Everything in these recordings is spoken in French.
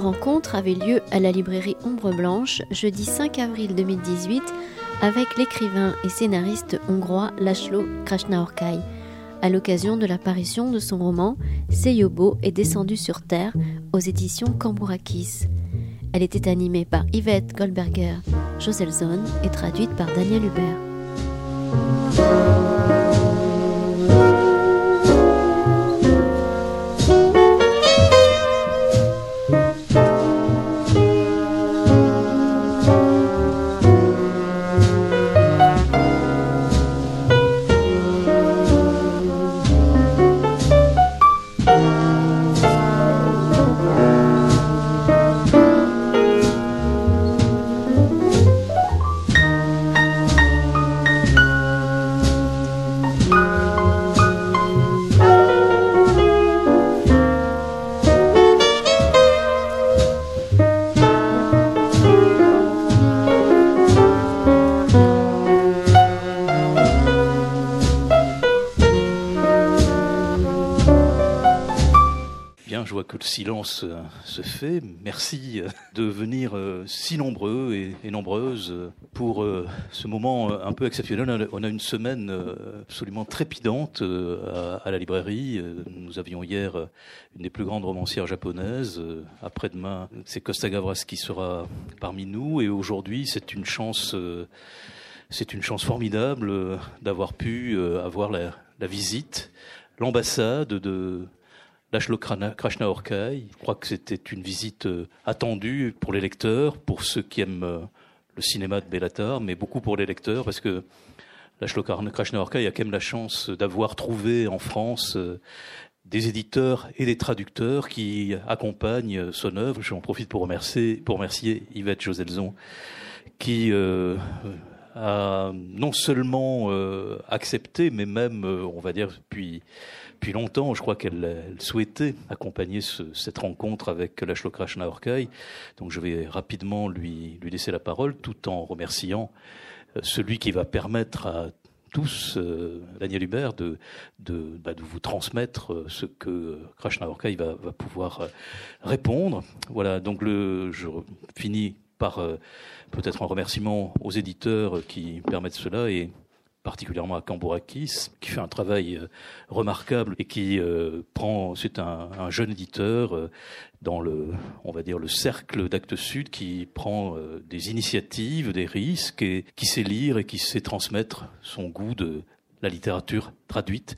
rencontre avait lieu à la librairie Ombre Blanche jeudi 5 avril 2018 avec l'écrivain et scénariste hongrois Laszlo Krasnaorkai à l'occasion de l'apparition de son roman Seyobo est descendu sur terre aux éditions Cambourakis. Elle était animée par Yvette Goldberger, Joselzon et traduite par Daniel Hubert. Silence euh, se fait. Merci euh, de venir euh, si nombreux et, nombreuses pour ce moment un peu exceptionnel. On a une semaine absolument trépidante à la librairie. Nous avions hier une des plus grandes romancières japonaises. Après-demain, c'est Costa Gavras qui sera parmi nous. Et aujourd'hui, c'est une chance, c'est une chance formidable d'avoir pu avoir la, la visite, l'ambassade de Lachlo Krasnaorkai. Je crois que c'était une visite euh, attendue pour les lecteurs, pour ceux qui aiment euh, le cinéma de Bellatar, mais beaucoup pour les lecteurs, parce que Lachlo Krasnaorkai a quand même la chance d'avoir trouvé en France euh, des éditeurs et des traducteurs qui accompagnent son œuvre. J'en profite pour remercier, pour remercier Yvette Joselzon, qui a non seulement accepté, mais même, on va dire, depuis depuis longtemps, je crois qu'elle souhaitait accompagner cette rencontre avec Lachlo Krasnaorkai. Donc je vais rapidement lui, laisser la parole tout en remerciant euh, celui qui va permettre à tous, euh, Daniel Hubert, de, bah, vous transmettre euh, ce que Krasnaorkai va, va pouvoir répondre. Voilà, donc je finis par peut-être un remerciement aux éditeurs qui permettent cela et particulièrement à Cambourakis, qui fait un travail euh, remarquable et qui euh, prend, c'est un, jeune éditeur euh, dans le, on va dire, le cercle d'Actes Sud qui prend des initiatives, des risques et qui sait lire et qui sait transmettre son goût de la littérature traduite.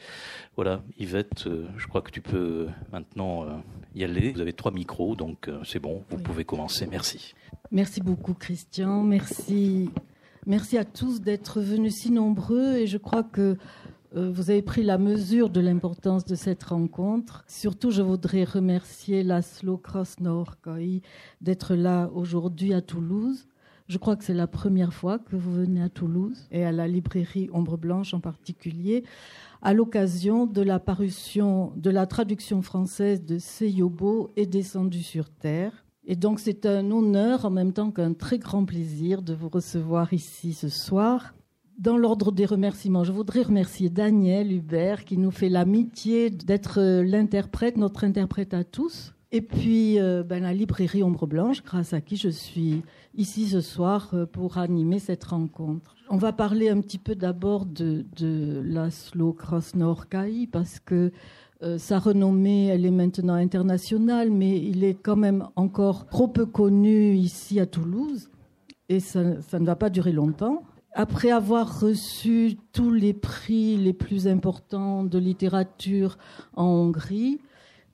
Voilà, Yvette, je crois que tu peux maintenant y aller. Vous avez trois micros, donc c'est bon, vous pouvez commencer. Merci. Merci beaucoup, Christian. Merci Merci à tous d'être venus si nombreux et je crois que euh, vous avez pris la mesure de l'importance de cette rencontre. Surtout, je voudrais remercier Laszlo Krasnorkai d'être là aujourd'hui à Toulouse. Je crois que c'est la première fois que vous venez à Toulouse et à la librairie Ombre Blanche en particulier, à l'occasion de la parution de la traduction française de Seyobo et Descendu sur Terre, et donc c'est un honneur en même temps qu'un très grand plaisir de vous recevoir ici ce soir. Dans l'ordre des remerciements, je voudrais remercier Daniel Hubert qui nous fait l'amitié d'être l'interprète, notre interprète à tous. Et puis euh, ben, la librairie Ombre Blanche, grâce à qui je suis ici ce soir euh, pour animer cette rencontre. On va parler un petit peu d'abord de, de Laszlo Krasnorkai parce que euh, sa renommée, elle est maintenant internationale, mais il est quand même encore trop peu connu ici à Toulouse. Et ça, ne va pas durer longtemps. Après avoir reçu tous les prix les plus importants de littérature en Hongrie,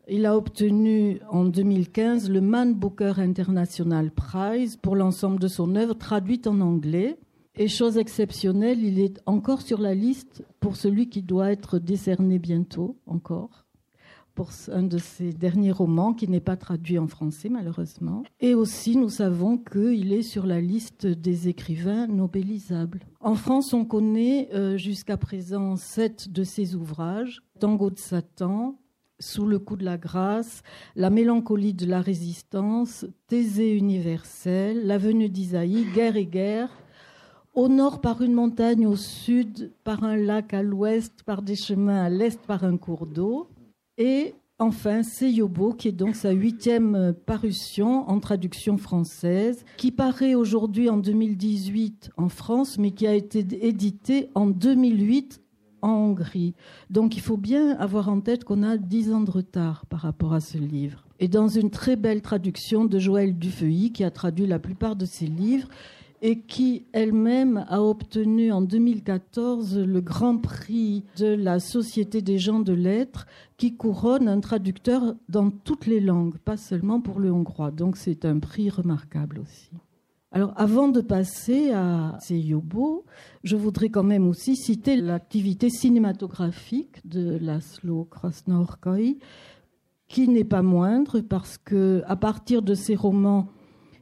il a obtenu en 2015 le Man Booker International Prize pour l'ensemble de son œuvre traduite en anglais. Et chose exceptionnelle, il est encore sur la liste pour celui qui doit être décerné bientôt, encore, pour un de ses derniers romans qui n'est pas traduit en français malheureusement. Et aussi, nous savons qu'il est sur la liste des écrivains nobelisables. En France, on connaît euh, jusqu'à présent sept de ses ouvrages Tango de Satan, sous le coup de la grâce, La mélancolie de la résistance, Thésée universel, La venue d'Isaïe, Guerre et guerre, au nord par une montagne, au sud par un lac, à l'ouest par des chemins, à l'est par un cours d'eau, et enfin Seyobo, qui est donc sa huitième parution en traduction française, qui paraît aujourd'hui en 2018 en France, mais qui a été édité en 2008 en Hongrie. Donc il faut bien avoir en tête qu'on a dix ans de retard par rapport à ce livre. Et dans une très belle traduction de Joël Dufeuilly, qui a traduit la plupart de ses livres, et qui elle-même a obtenu en 2014 le grand prix de la Société des gens de lettres qui couronne un traducteur dans toutes les langues, pas seulement pour le hongrois. Donc c'est un prix remarquable aussi. Alors avant de passer à Seyobo, je voudrais quand même aussi citer l'activité cinématographique de Laszlo Krasnorkoi, qui n'est pas moindre parce que à partir de ses romans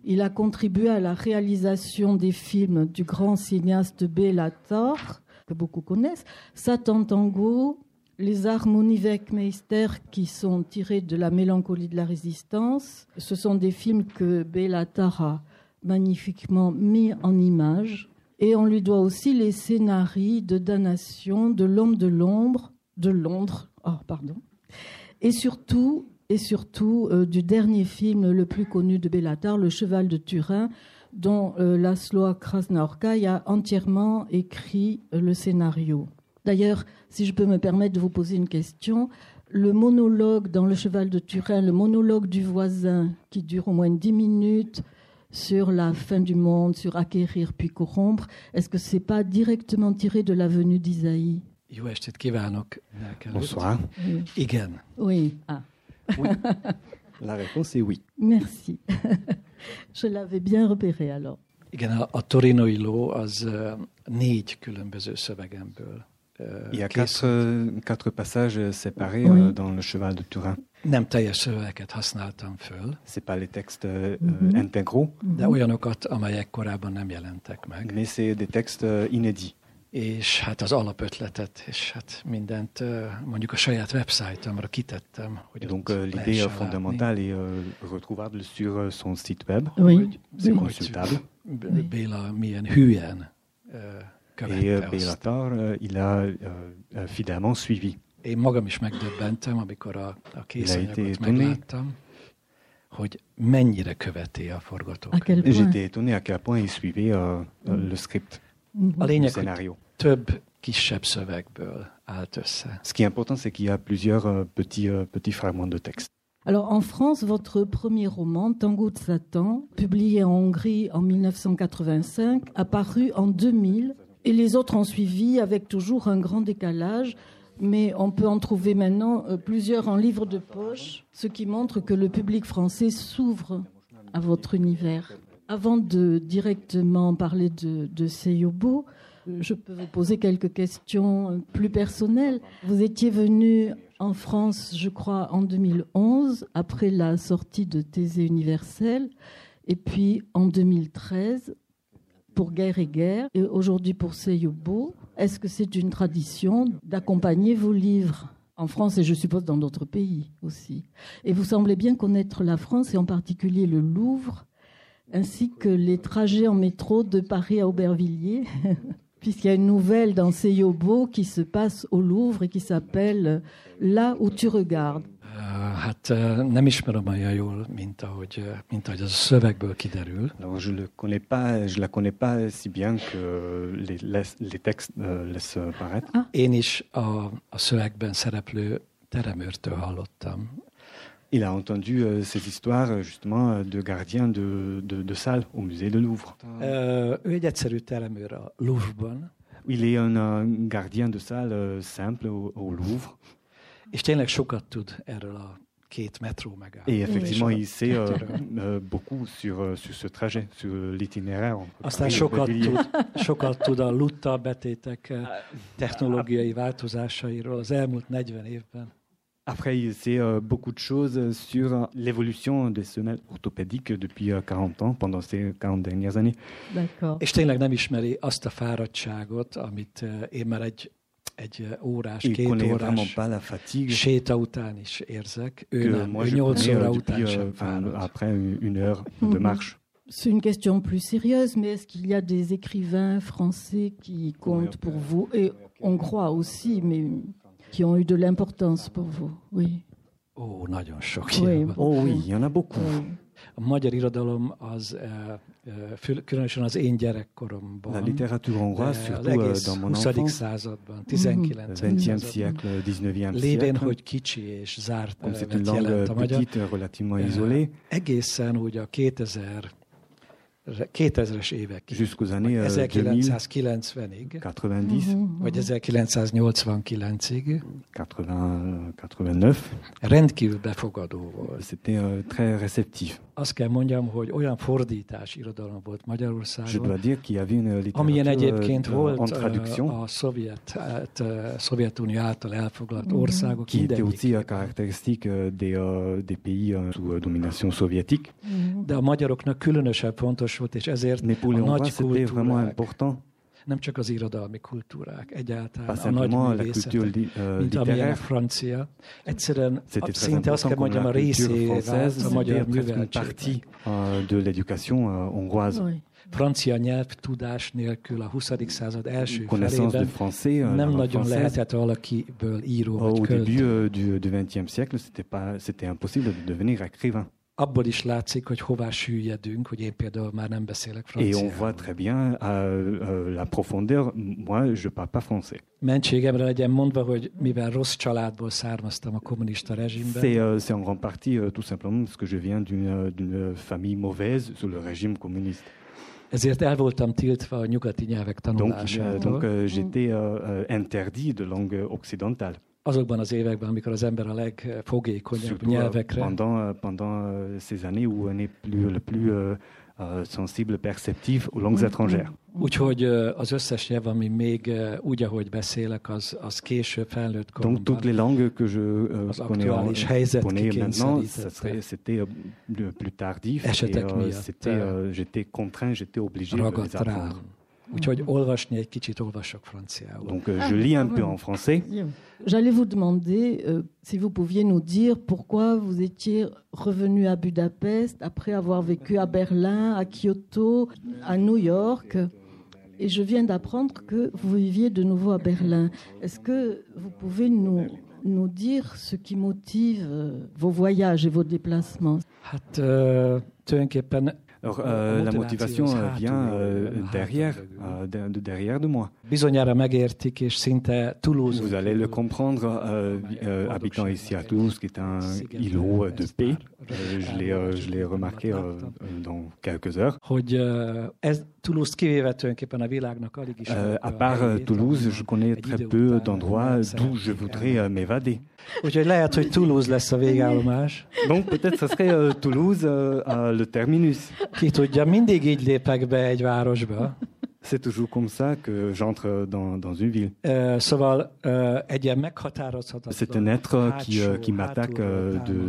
il a contribué à la réalisation des films du grand cinéaste Béla que beaucoup connaissent, Satan Tango, les harmonies Meister qui sont tirés de la mélancolie de la résistance. Ce sont des films que Béla a magnifiquement mis en image. Et on lui doit aussi les scénarios de Damnation, de L'homme de l'ombre, de Londres, oh, pardon. Et surtout, et surtout euh, du dernier film le plus connu de Bellatar, Le Cheval de Turin, dont euh, Laszlo Krasnaorkai a entièrement écrit euh, le scénario. D'ailleurs, si je peux me permettre de vous poser une question, le monologue dans Le Cheval de Turin, le monologue du voisin, qui dure au moins dix minutes, sur la fin du monde, sur acquérir puis corrompre, est-ce que c'est pas directement tiré de la venue d'Isaïe Bonsoir. Oui. Igen. Oui. Ah. Oui. La réponse est oui. Merci. Je l'avais bien repéré alors. Igen, a, a torinoi ló az uh, négy különböző szövegemből uh, Il y a készült. quatre, quatre passages séparés Oui. euh, dans le Cheval de Turin. Nem teljes szövegeket használtam föl, C'est pas les textes euh, Mhm. intégraux, de olyanokat, amelyek korábban nem jelentek meg. mais c'est des textes euh, inédits. És hát az alapötletet, és hát mindent mondjuk a saját websájtomra kitettem, hogy Et ott donc euh, l'idée euh, fondamentale est euh, retrouvable sur son site web. Oui. Hogy- C'est Oui. consultable. Béla milyen hülyen Et követte azt. Bellatar, euh, il a fidèlement suivi. Én magam is megdöbbentem, amikor a, a készanyagot megláttam, hogy mennyire követi a forgatókönyvet. Et J'étais étonné à quel point il suivait le script, Mhm. A le lényeg, hogy scénario. Több kisebb szövegből állt össze. Ce qui est important, c'est qu'il y a plusieurs euh, petits, euh, petits fragments de texte. Alors en France, votre premier roman, Tango de Satan, publié en Hongrie en 1985, a paru en 2000 et les autres ont suivi avec toujours un grand décalage. Mais on peut en trouver maintenant euh, plusieurs en livre de poche, ce qui montre que le public français s'ouvre à votre univers. Avant de directement parler de, de Seyobo, euh, je peux vous poser quelques questions euh, plus personnelles. Vous étiez venu en France, je crois, en 2011, après la sortie de Thésée universel, et puis en 2013 pour Guerre et Guerre, et aujourd'hui pour Seyobo. Est-ce que c'est une tradition d'accompagner vos livres en France et je suppose dans d'autres pays aussi? Et vous semblez bien connaître la France et en particulier le Louvre, ainsi que les trajets en métro de Paris à Aubervilliers, puisqu'il y a une nouvelle dans Seyobo qui se passe au Louvre et qui s'appelle Là où tu regardes. Uh, uh, uh, szövegből kiderül. Alors je le connais pas, je la connais pas si bien que les, laisse- les textes euh, laissent paraître. Én is a, a szövegben szereplő teremőrtől hallottam. Il a entendu euh, ces histoires euh, justement euh, de gardiens de, de, de salles au musée de Louvre. Uh, Louvre-ban, Il est un, un gardien de salle euh, simple au, au Louvre et effectivement il sait euh, euh, beaucoup sur, euh, sur ce trajet, sur l'itinéraire. Aztán sokat tud, sokat tud a lutta betétek technológiai változásairól az elmúlt 40 évben. Après, il sait euh, beaucoup de choses sur euh, l'évolution des semelles orthopédiques depuis euh, 40 ans, pendant ces 40 dernières années. D'accord. És tényleg nem ismeri azt a fáradtságot, amit én már egy, egy órás, Il két connaît vraiment órás pas la fatigue séta után is érzek. Ő que nem, moi ő je 8 connais óra euh, után depuis, euh, sem enfin, fárad. après une une heure de Mhm. marche. C'est une question plus sérieuse, mais est-ce qu'il y a des écrivains français qui comptent pour vous? Et hongrois aussi, mais qui ont eu de l'importance pour vous Oui. Ó, nagyon sok Oui, ilyen van. Oh oui, il y en a beaucoup. Oui. A magyar irodalom az eh, eh, különösen az én gyerekkoromban, La littérature hongroise, az surtout euh, egész dans mon 20. enfance, században, 19. 20e században, siècle, 19e lévén, hogy kicsi és zárt comme c'est une langue jelent a magyar, petite, relativement Eh, isolée, egészen úgy a 2000 2000-es évekig, jusqu'aux années euh, 2000, 1990-ig, 90, Mhm. vagy 1989-ig 80, 89, rendkívül befogadó volt. c'était euh, très réceptif. Azt kell mondjam, hogy olyan fordítás irodalom volt Je Magyarországon, dois dire qu'il y avait une amilyen egyébként euh, volt en traduction a szovjet, hát, Szovjetunió által elfoglalt Mhm. országok qui était aussi euh, caractéristique euh, des, euh, des pays euh, sous euh, domination soviétique. De a magyaroknak különösebb fontos volt, és ezért les a nagy kultúrák, important. nem csak az irodalmi kultúrák, egyáltalán Pas a nagy simplement la culture művészetek, li- euh, mint amilyen a littéraire. francia. Egyszerűen szinte azt kell mondjam, a vált magyar műveltségnek. euh, de l'éducation euh, hongroise. Oui. Francia nyelvtudás nélkül a 20. század első Connaissance du felében français, la nem langue nagyon française. lehetett valakiből író Au vagy début du, du XXe siècle, c'était impossible de devenir écrivain. Abból is látszik, hogy hová süllyedünk, hogy én például már nem beszélek Et on voit très bien euh, euh, la profondeur. Moi, je parle pas français. Mentségemre legyen mondva, hogy mivel rossz családból származtam a kommunista rezsimben, C'est euh, c'est en grande partie euh, tout simplement parce que je viens d'une d'une famille mauvaise sous le régime communiste. ezért el voltam tiltva a nyugati nyelvek Donc, euh, euh, j'étais euh, interdit de langue occidentale. Azokban az években, amikor az ember a legfogékonyabb Surtout nyelvekre pendant, pendant ces années où on est plus, le plus euh, euh, sensible, perceptif aux langues étrangères. Úgyhogy ö, az összes nyelv, ami még ö, úgy, ahogy beszélek, az, az később felnőtt Donc toutes les langues que je euh, Az connais, en- aktuális helyzet connais maintenant, ça kikényszerítette. serait- c'était euh, plus tardif. Et, Esetek miatt, c'était, j'étais contraint, j'étais obligé de les apprendre. rám. Úgyhogy olvasni egy kicsit olvasok franciául. Donc je lis un peu en français. J'allais vous demander euh, si vous pouviez nous dire pourquoi vous étiez revenu à Budapest après avoir vécu à Berlin, à Kyoto, à New York. Et je viens d'apprendre que vous viviez de nouveau à Berlin. Est-ce que vous pouvez nous, nous dire ce qui motive euh, vos voyages et vos déplacements? Tulajdonképpen Alors, euh, la motivation euh, vient euh, derrière, euh, de, de derrière de moi. Vous allez le comprendre, euh, euh, habitant ici à Toulouse, qui est un îlot de paix. Euh, je l'ai euh, je l'ai remarqué dans quelques heures. Euh, à part Toulouse, je connais très peu d'endroits d'où je voudrais euh, m'évader. Úgyhogy lehet, hogy Toulouse lesz a végállomás. Donc peut-être ce serait euh, Toulouse euh, euh, le terminus. Ki tudja, mindig így lépek be egy városba. C'est toujours comme ça que j'entre dans, dans une ville. Ö, Szóval ö, egy ilyen meghatározhatatlan C'est un être qui, qui m'attaque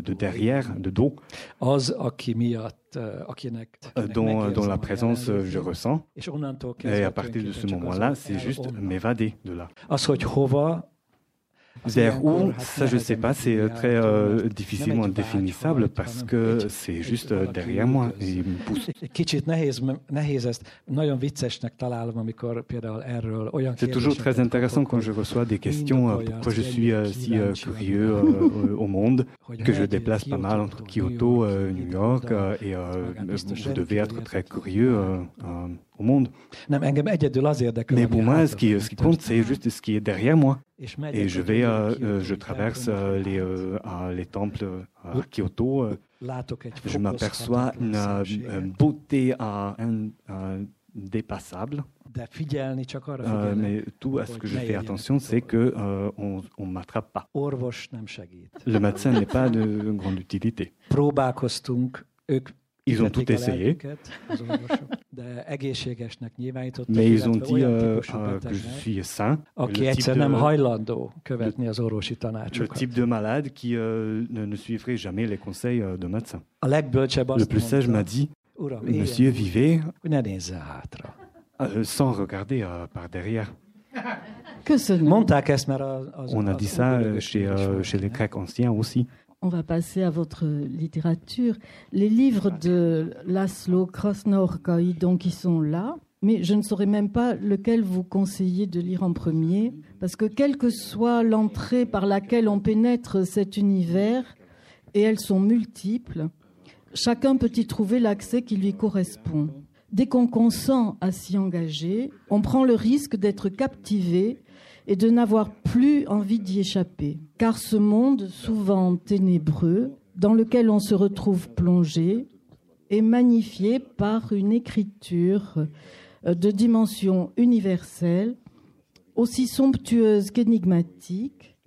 de, derrière, de dos, Az, aki miatt, ö, akinek, akinek dont, la présence je ressens. és onnantól Et à partir de ce moment-là, c'est juste m'évader de là. Az, hogy hova, az Vers où, ça je sais nehezen pas, c'est euh, très euh, difficilement définissable parce que c'est juste euh, derrière moi et il me pousse. C'est toujours très intéressant quand je reçois des questions euh, pourquoi je suis si curieux au monde, que je déplace pas mal entre Kyoto, New York et vous devez être très curieux au monde. Mais pour moi, ce qui, ce qui compte, c'est juste ce qui est derrière moi. Et je vais, euh, euh, je traverse euh, les, euh, les temples à Kyoto. je m'aperçois une une beauté in- dépassable. de figyelni csak arra figyelek, mais tout à ce que je fais attention, c'est que on, on m'attrape pas. Le médecin n'est pas de grande utilité. Ils ont tout essayé, mais ils ont dit euh, euh, que je suis sain. Le type, de, le type de malade qui euh, ne, ne suivrait jamais les conseils de médecin. Le plus sage m'a dit, Monsieur, vivez euh, sans regarder euh, par derrière. Que On a dit ça chez, euh, chez les? Grecs anciens aussi. On va passer à votre littérature. Les livres de Laszlo Krasnaorkai, donc, ils sont là, mais je ne saurais même pas lequel vous conseillez de lire en premier, parce que quelle que soit l'entrée par laquelle on pénètre cet univers, et elles sont multiples. Chacun peut y trouver l'accès qui lui correspond. Dès qu'on consent à s'y engager, on prend le risque d'être captivé et de n'avoir plus envie d'y échapper. Car ce monde, souvent ténébreux, dans lequel on se retrouve plongé, est magnifié par une écriture euh, de dimension universelle, aussi somptueuse qu'énigmatique,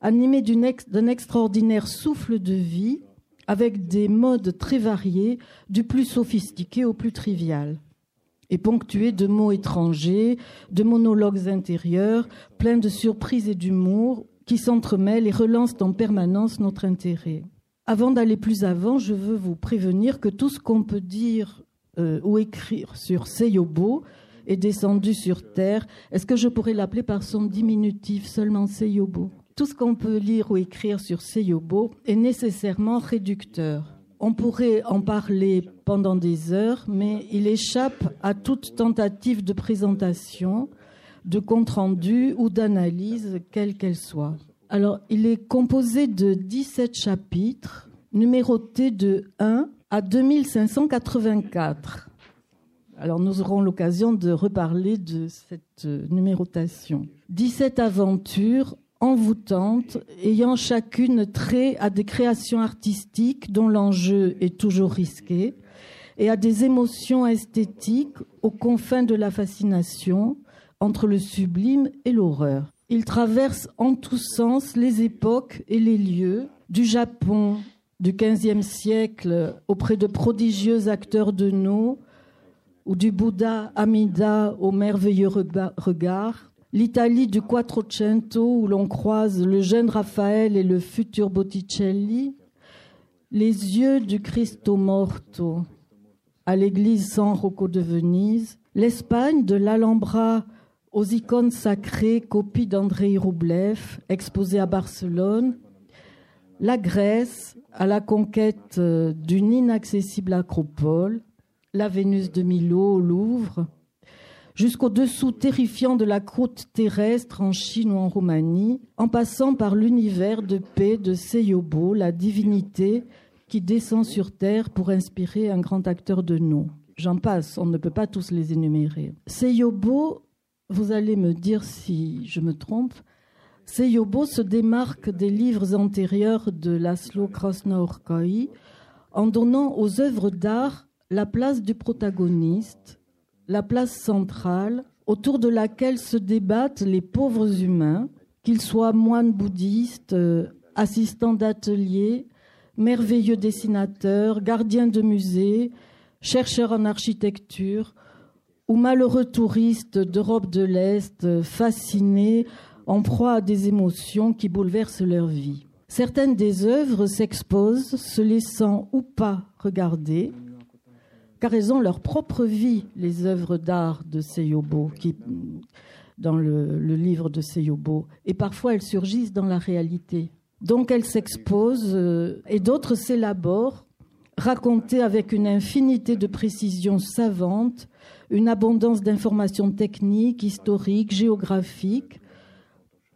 animée d'un extraordinaire souffle de vie, avec des modes très variés, du plus sophistiqué au plus trivial, et ponctué de mots étrangers, de monologues intérieurs, pleins de surprises et d'humour, qui s'entremêlent et relancent en permanence notre intérêt. Avant d'aller plus avant, je veux vous prévenir que tout ce qu'on peut dire euh, ou écrire sur Seyobo est descendu sur Terre. Est-ce que je pourrais l'appeler par son diminutif seulement Seyobo? Tout ce qu'on peut lire ou écrire sur Seyobo est nécessairement réducteur. On pourrait en parler pendant des heures, mais il échappe à toute tentative de présentation, de compte-rendu ou d'analyse, quelle qu'elle soit. Alors, il est composé de 17 chapitres, numérotés de 1 à 2584. Alors, nous aurons l'occasion de reparler de cette numérotation. 17 aventures envoûtantes, ayant chacune trait à des créations artistiques dont l'enjeu est toujours risqué, et à des émotions esthétiques aux confins de la fascination entre le sublime et l'horreur. Il traverse en tous sens les époques et les lieux, du Japon du XVe siècle auprès de prodigieux acteurs de nous, ou du Bouddha Amida au merveilleux regard, l'Italie du Quattrocento où l'on croise le jeune Raphaël et le futur Botticelli, les yeux du Cristo Morto. À l'église San Rocco de Venise, l'Espagne de l'Alhambra aux icônes sacrées, copie d'André Roublev, exposée à Barcelone, la Grèce à la conquête euh, d'une inaccessible acropole, la Vénus de Milo au Louvre, jusqu'au dessous terrifiant de la côte terrestre en Chine ou en Roumanie, en passant par l'univers de paix de Seyobo, la divinité qui descend sur terre pour inspirer un grand acteur de nous. J'en passe, on ne peut pas tous les énumérer. Seyobo vous allez me dire si je me trompe. Seyobo se démarque des livres antérieurs de Laszlo Krasnaorkai en donnant aux œuvres d'art la place du protagoniste, la place centrale autour de laquelle se débattent les pauvres humains, qu'ils soient moines bouddhistes, euh, assistants d'atelier, merveilleux dessinateurs, gardiens de musées, chercheurs en architecture, ou malheureux touristes d'Europe de l'Est fascinés, en proie à des émotions qui bouleversent leur vie. Certaines des œuvres s'exposent, se laissant ou pas regarder, car elles ont leur propre vie, les œuvres d'art de Seyobo, qui, dans le, livre de Seyobo, et parfois elles surgissent dans la réalité. Donc elles s'exposent euh, et d'autres s'élaborent, racontées avec une infinité de précisions savantes, une abondance d'informations techniques, historiques, géographiques,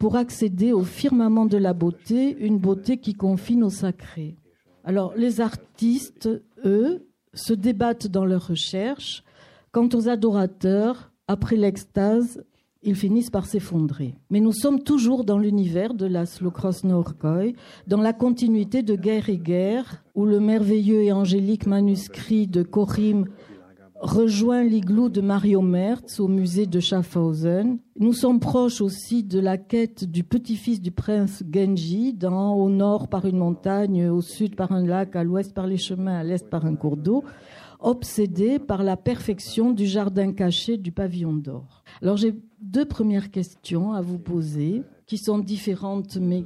pour accéder au firmament de la beauté, une beauté qui confine au sacré. Alors les artistes, eux, se débattent dans leurs recherches. Quant aux adorateurs, après l'extase, ils finissent par s'effondrer. Mais nous sommes toujours dans l'univers de Laszlo Krasnorkoy, dans la continuité de Guerre et Guerre, où le merveilleux et angélique manuscrit de Korim rejoint l'igloo de Mario Merz au musée de Schaffhausen. Nous sommes proches aussi de la quête du petit-fils du prince Genji, dans, au nord par une montagne, au sud par un lac, à l'ouest par les chemins, à l'est par un cours d'eau, obsédé par la perfection du jardin caché du pavillon d'or. Alors j'ai deux premières questions à vous poser, qui sont différentes, mais,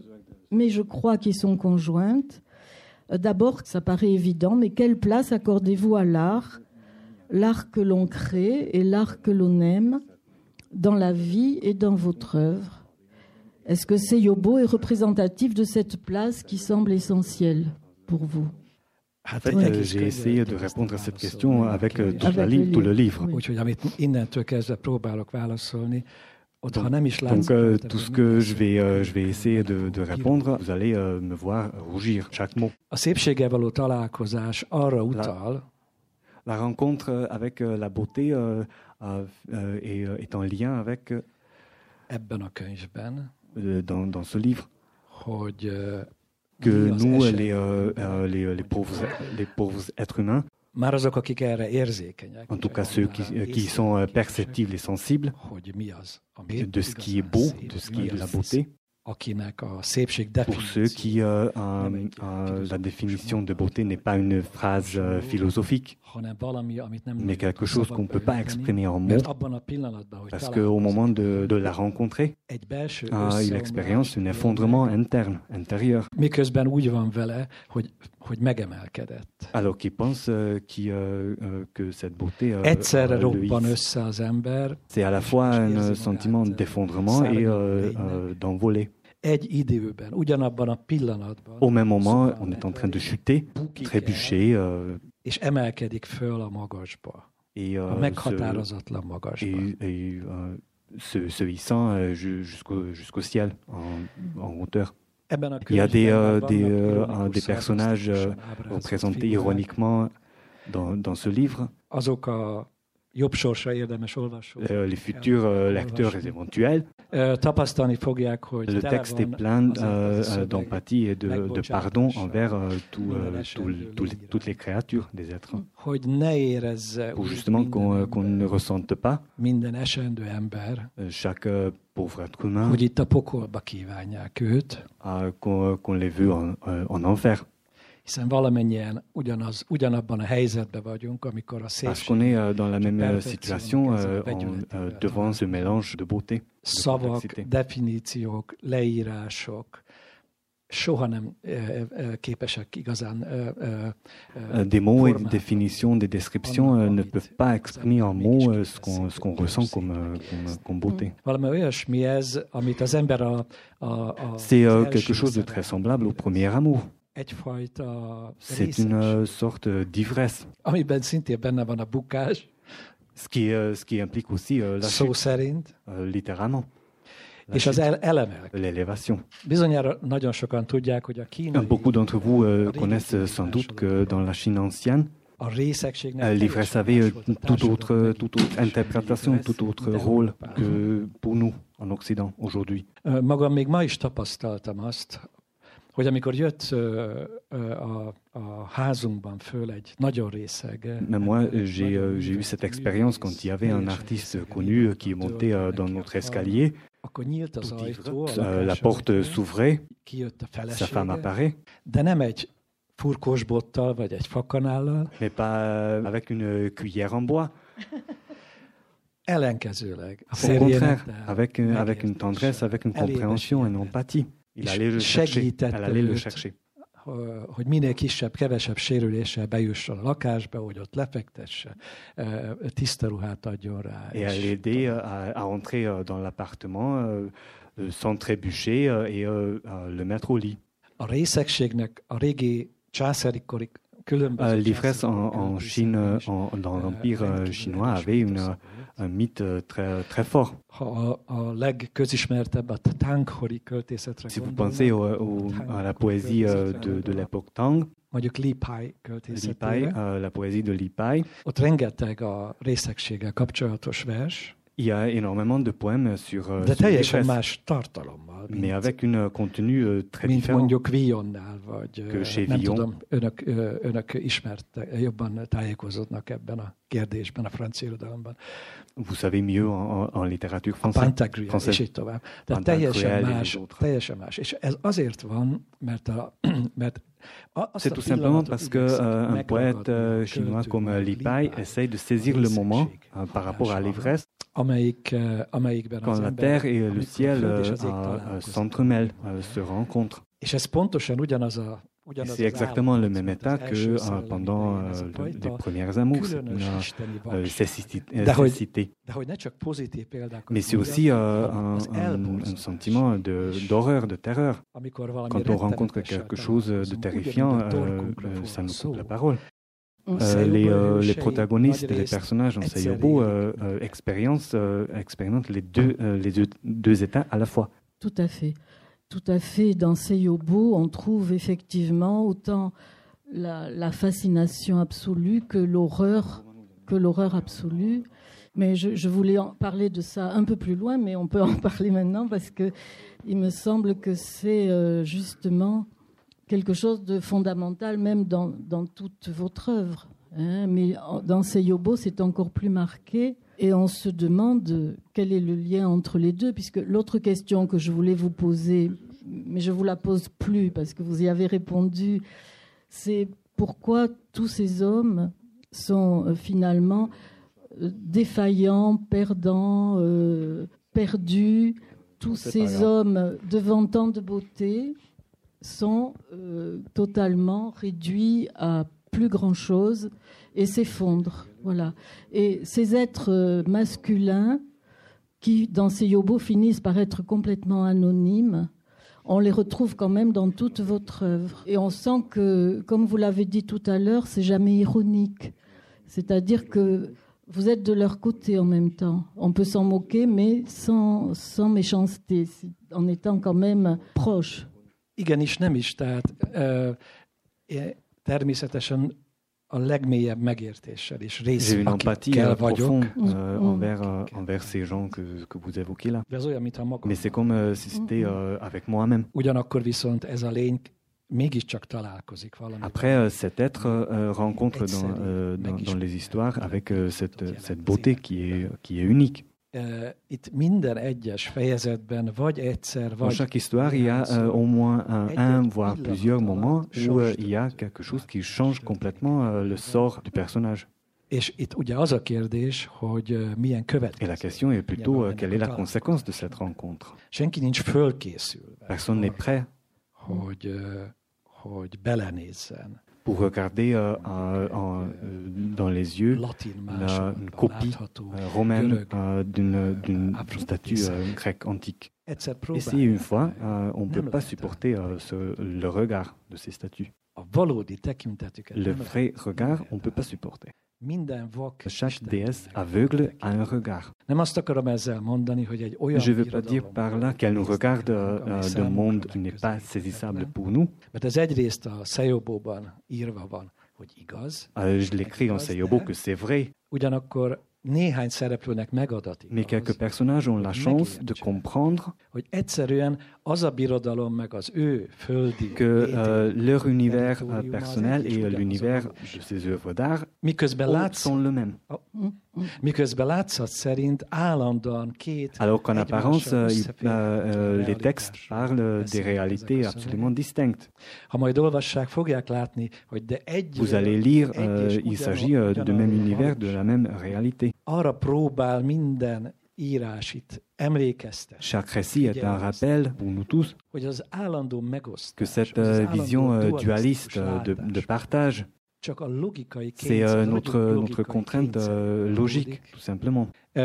mais je crois qu'elles sont conjointes. Euh, d'abord, ça paraît évident, mais quelle place accordez-vous à l'art l'art que l'on crée et l'art que l'on aime dans la vie et dans votre œuvre. Est-ce que Seyobo est représentatif de cette place qui semble essentielle pour vous? En fait, euh, j'ai essayé de répondre à cette question avec, euh, toute la li tout le livre. Donc euh, tout ce que je vais, euh, je vais essayer de, de répondre, vous allez euh, me voir rougir chaque mot. La rencontre euh, avec euh, la beauté euh, est, est en lien avec, ebben a könyvben, dans, dans ce livre, hogy que nous, les, les, les pauvres, les pauvres êtres humains, már azok, akik erre érzékenyek, en tout cas ceux qui, sont perceptibles et sensibles de ce qui est beau, de ce qui est la beauté, pour ceux qui, euh, euh, euh, la définition de beauté n'est pas une phrase philosophique, mais quelque chose qu'on ne peut pas exprimer en mots, parce qu'au moment de, de la rencontrer, ah, il expérience un effondrement interne, intérieur, alors qu'il pense euh, qui, euh, euh, que cette beauté, euh, c'est à la fois un sentiment d'effondrement et euh, pillanatban, Au même moment, on est en train de chuter, trébucher, euh, és emelkedik föl a magasba, et, euh, se, meghatározatlan magasba. et, et, euh, se, se hissant euh, ju- jusqu'au ciel, en, en hauteur. Il y a des, euh, des, euh, des personnages représentés ironiquement dans, dans ce livre. Azok a jobb sorsra érdemes olvasó. Euh, les futurs euh, lecteurs éventuels. Tapasztalni fogják, hogy Le texte est plein euh, euh, d'empathie et de, de pardon envers euh, tout, euh, tout- tout- toutes les créatures des êtres. hogy ne érezze Pour justement qu'on euh, ne ressente pas, minden esendő ember, euh, chaque euh, pauvre être humain, hogy itt a pokolba kívánják őt, euh, qu'on qu'on les veut en, euh, en enfer. Hiszen valamennyien ugyanaz, ugyanabban a helyzetben vagyunk, amikor a Parce qu'on est euh, dans la même euh, situation euh, en, euh, devant ce mélange de beauté. de szavak, complexité. definíciók, leírások soha nem képesek igazán Des mots et des définitions, des descriptions ne peuvent pas exprimer en mots ce qu'on qu'on ressent comme, comme, comme beauté. A C'est quelque chose de très semblable au premier amour. C'est une euh, sorte d'ivresse, amiben szintén benne van a bukás, ce qui, euh, ce qui implique aussi euh, la szó chute, szerint, littéralement. És az chute, el, elemelkedés. l'élévation. Bizonyára nagyon sokan tudják, hogy a kínai Beaucoup d'entre vous euh, connaissent sans doute que dans la Chine ancienne, a részegségnek l'ivresse avait toute autre, toute autre interprétation, tout autre rôle que pour nous en Occident aujourd'hui. Magam még ma is tapasztaltam azt, hogy amikor jött ö, ö, a, a házunkban föl egy nagyon részeg... ö, Mais moi, euh, j'ai euh, eu cette expérience quand il y avait un artiste connu euh, qui monté euh, dans notre escalier. Akkor nyílt az Tout ivre. ajtó, a la porte s'ouvrait, sa femme apparaît, de nem egy furkós bottal, vagy egy fakanállal, mais pas avec une cuillère en bois. ellenkezőleg. Au contraire, avec, une- avec une tendresse, avec une compréhension, une empathie. Il allait le chercher. Elle allait le chercher. Ö, hogy minél kisebb, kevesebb sérüléssel bejusson a lakásba, hogy ott lefektesse, ö, tiszta ruhát adjon rá. Et à és- l'aider euh, à, à entrer dans l'appartement euh, sans trébucher et à le mettre au lit. A részegségnek a régi császári kori különböző en, Chine, en- dans l'Empire chinois, avait une. Un mythe euh, très, très fort. Si vous pensez au- au- à la poésie euh, de, de l'époque Tang, mondjuk Li Pai Li Pai, költészetére, euh, la poésie de Li Pai, ott rengeteg a részegséggel kapcsolatos vers, il y a énormément de poèmes sur, euh, de sur teljesen l'ivresse, más tartalommal, mint, mais avec une euh, contenu euh, très mint différent. mondjuk Villonnál, vagy Que chez nem Villon. tudom, önök, ö, önök ismerte, jobban tájékozódnak ebben a kérdésben a francia irodalomban? Vous savez mieux en, littérature française? Pantagruel, Français. és így tovább. Tehát Pantagruel teljesen et les más, autres. teljesen más. És ez azért van, mert, a, mert C'est tout simplement parce que euh, un poète euh, chinois comme Li Pai essaye de saisir le moment euh, par rapport à l'ivresse quand az la terre et le ciel euh, találkoznak. s'entremêlent, se rencontrent. C'est exactement le même état que pendant les premières amours, vakság. cécité- De. De Mais c'est aussi un, sentiment de- d'horreur, de terreur. Amikor valami Quand on rencontre quelque chose de terrifiant, ça nous coupe la parole. Euh, les, euh, les, protagonistes, les personnages dans Seyobo euh, expérimentent, les, deux, les deux, deux, états à la fois. Tout à fait. Tout à fait. Dans Seyobo, on trouve effectivement autant la, la fascination absolue que l'horreur, que l'horreur absolue. Mais je, je, voulais en parler de ça un peu plus loin, mais on peut en parler maintenant parce que il me semble que c'est justement quelque chose de fondamental même dans, dans toute votre œuvre. Hein. mais dans Seyobo, c'est encore plus marqué. Et on se demande quel est le lien entre les deux, puisque l'autre question que je voulais vous poser, mais je vous la pose plus parce que vous y avez répondu, c'est pourquoi tous ces hommes sont euh, finalement euh, défaillants, perdants, euh, perdus. Tous ces hommes devant tant de beauté, sont euh, totalement réduits à plus grand chose et s'effondrent. Voilà. Et ces êtres euh, masculins qui, dans ces yobos, finissent par être complètement anonymes, on les retrouve quand même dans toute votre œuvre. Et on sent que, comme vous l'avez dit tout à l'heure, c'est jamais ironique. C'est-à-dire que vous êtes de leur côté en même temps. On peut s'en moquer, mais sans, sans méchanceté, en étant quand même proche. Igenis nem is, tehát ö, természetesen a legmélyebb megértéssel és részükkel vagyok. Euh, envers, euh, envers ces gens que, que vous évoquez là. De ez olyan, mintha magam. Mais c'est comme euh, si c'était euh, avec moi-même. Ugyanakkor viszont ez a lény mégiscsak találkozik valami. Après, euh, cet être euh, rencontre dans, euh, dans, dans les histoires avec euh, cette, cette beauté qui est, qui est unique. Itt minden egyes fejezetben vagy egyszer, vagy... Dans chaque histoire, il y a euh, au moins un, voire plusieurs moments où euh, il y a quelque chose qui change complètement euh, le sort du personnage. Et la question est plutôt uh, quelle est la conséquence de cette rencontre? Personne n'est prêt. Hogy, hogy belenézzen. Pour regarder euh, en, dans les yeux la, une copie euh, romaine euh, d'une statue euh, grecque antique. Et si une fois, on ne peut pas supporter ce, le regard de ces statues, le vrai regard, on ne peut pas supporter. Chaque déesse aveugle a un regard. Je ne veux pas dire par là qu'elle nous regarde euh, d'un monde qui n'est pas saisissable pour nous. Euh, je l'écris en Seyobo que c'est vrai. Mais quelques personnages ont la chance de comprendre que euh, leur univers euh, personnel et l'univers de ces œuvres d'art sont le même. Oh. Alors qu'en apparence, euh, euh, les textes parlent des réalités absolument distinctes. Vous allez lire, euh, il s'agit du même univers, de la même réalité. Chaque récit est un rappel pour nous tous que cette vision dualiste de, de partage c'est euh, notre, notre contrainte euh, logique, tout simplement. Et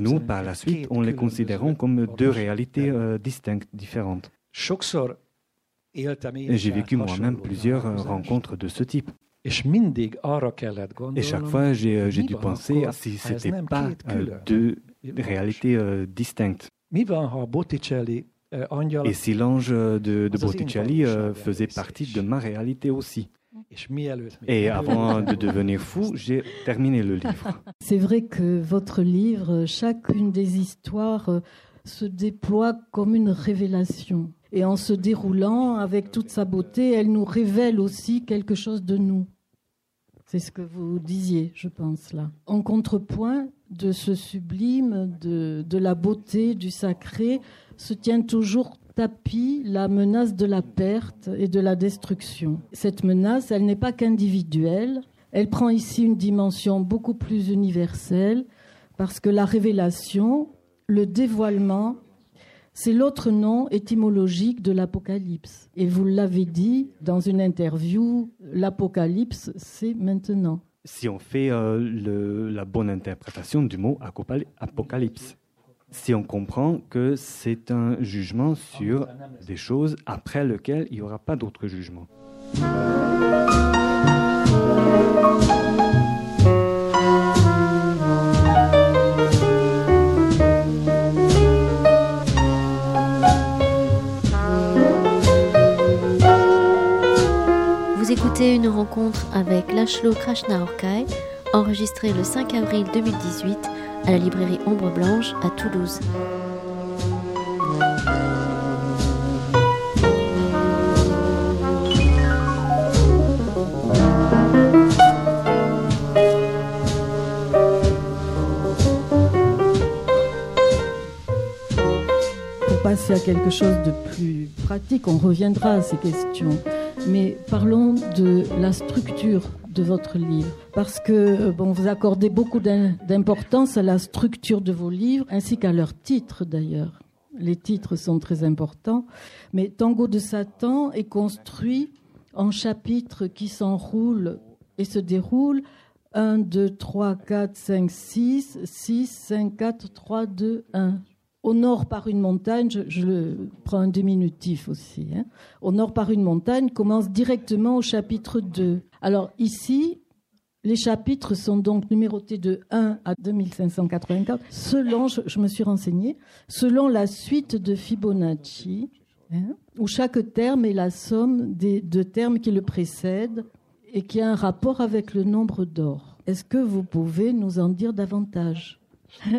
nous, par la suite, on les considérons comme deux réalités euh, distinctes, différentes. J'ai vécu moi-même plusieurs euh, rencontres de ce type. Et chaque fois, j'ai dû penser si ce n'était pas euh, deux réalités euh, distinctes. Euh, Et si l'ange de, de Botticelli euh, faisait partie de ma réalité aussi. Et avant de devenir fou, j'ai terminé le livre. C'est vrai que votre livre, chacune des histoires euh, se déploie comme une révélation. Et en se déroulant avec toute sa beauté, elle nous révèle aussi quelque chose de nous. C'est ce que vous disiez, je pense, là. En contrepoint de ce sublime, de, la beauté, du sacré, se tient toujours tapis la menace de la perte et de la destruction. Cette menace, elle n'est pas qu'individuelle, elle prend ici une dimension beaucoup plus universelle parce que la révélation, le dévoilement, c'est l'autre nom étymologique de l'Apocalypse. Et vous l'avez dit dans une interview, l'Apocalypse, c'est maintenant. Si on fait euh, la bonne interprétation du mot apocalypse si on comprend que c'est un jugement sur des choses après lequel il n'y aura pas d'autre jugement. Une rencontre avec Lachlo Krasnaorkai, enregistrée le 5 avril 2018 à la librairie Ombre Blanche à Toulouse. Pour passer à quelque chose de plus pratique, on reviendra à ces questions mais parlons de la structure de votre livre. Parce que bon, vous accordez beaucoup d'importance à la structure de vos livres, ainsi qu'à leurs titres d'ailleurs. Les titres sont très importants. Mais Tango de Satan est construit en chapitres qui s'enroulent et se déroulent 1, 2, 3, 4, 5, 6, 6, 5, 4, 3, 2, 1 au nord par une montagne, je, le prends un diminutif aussi, hein. au nord par une montagne commence directement au chapitre 2. Alors ici, les chapitres sont donc numérotés de 1 à 2584, selon, je, me suis renseignée, selon la suite de Fibonacci, hein, où chaque terme est la somme des deux termes qui le précèdent et qui a un rapport avec le nombre d'or. Est-ce que vous pouvez nous en dire davantage?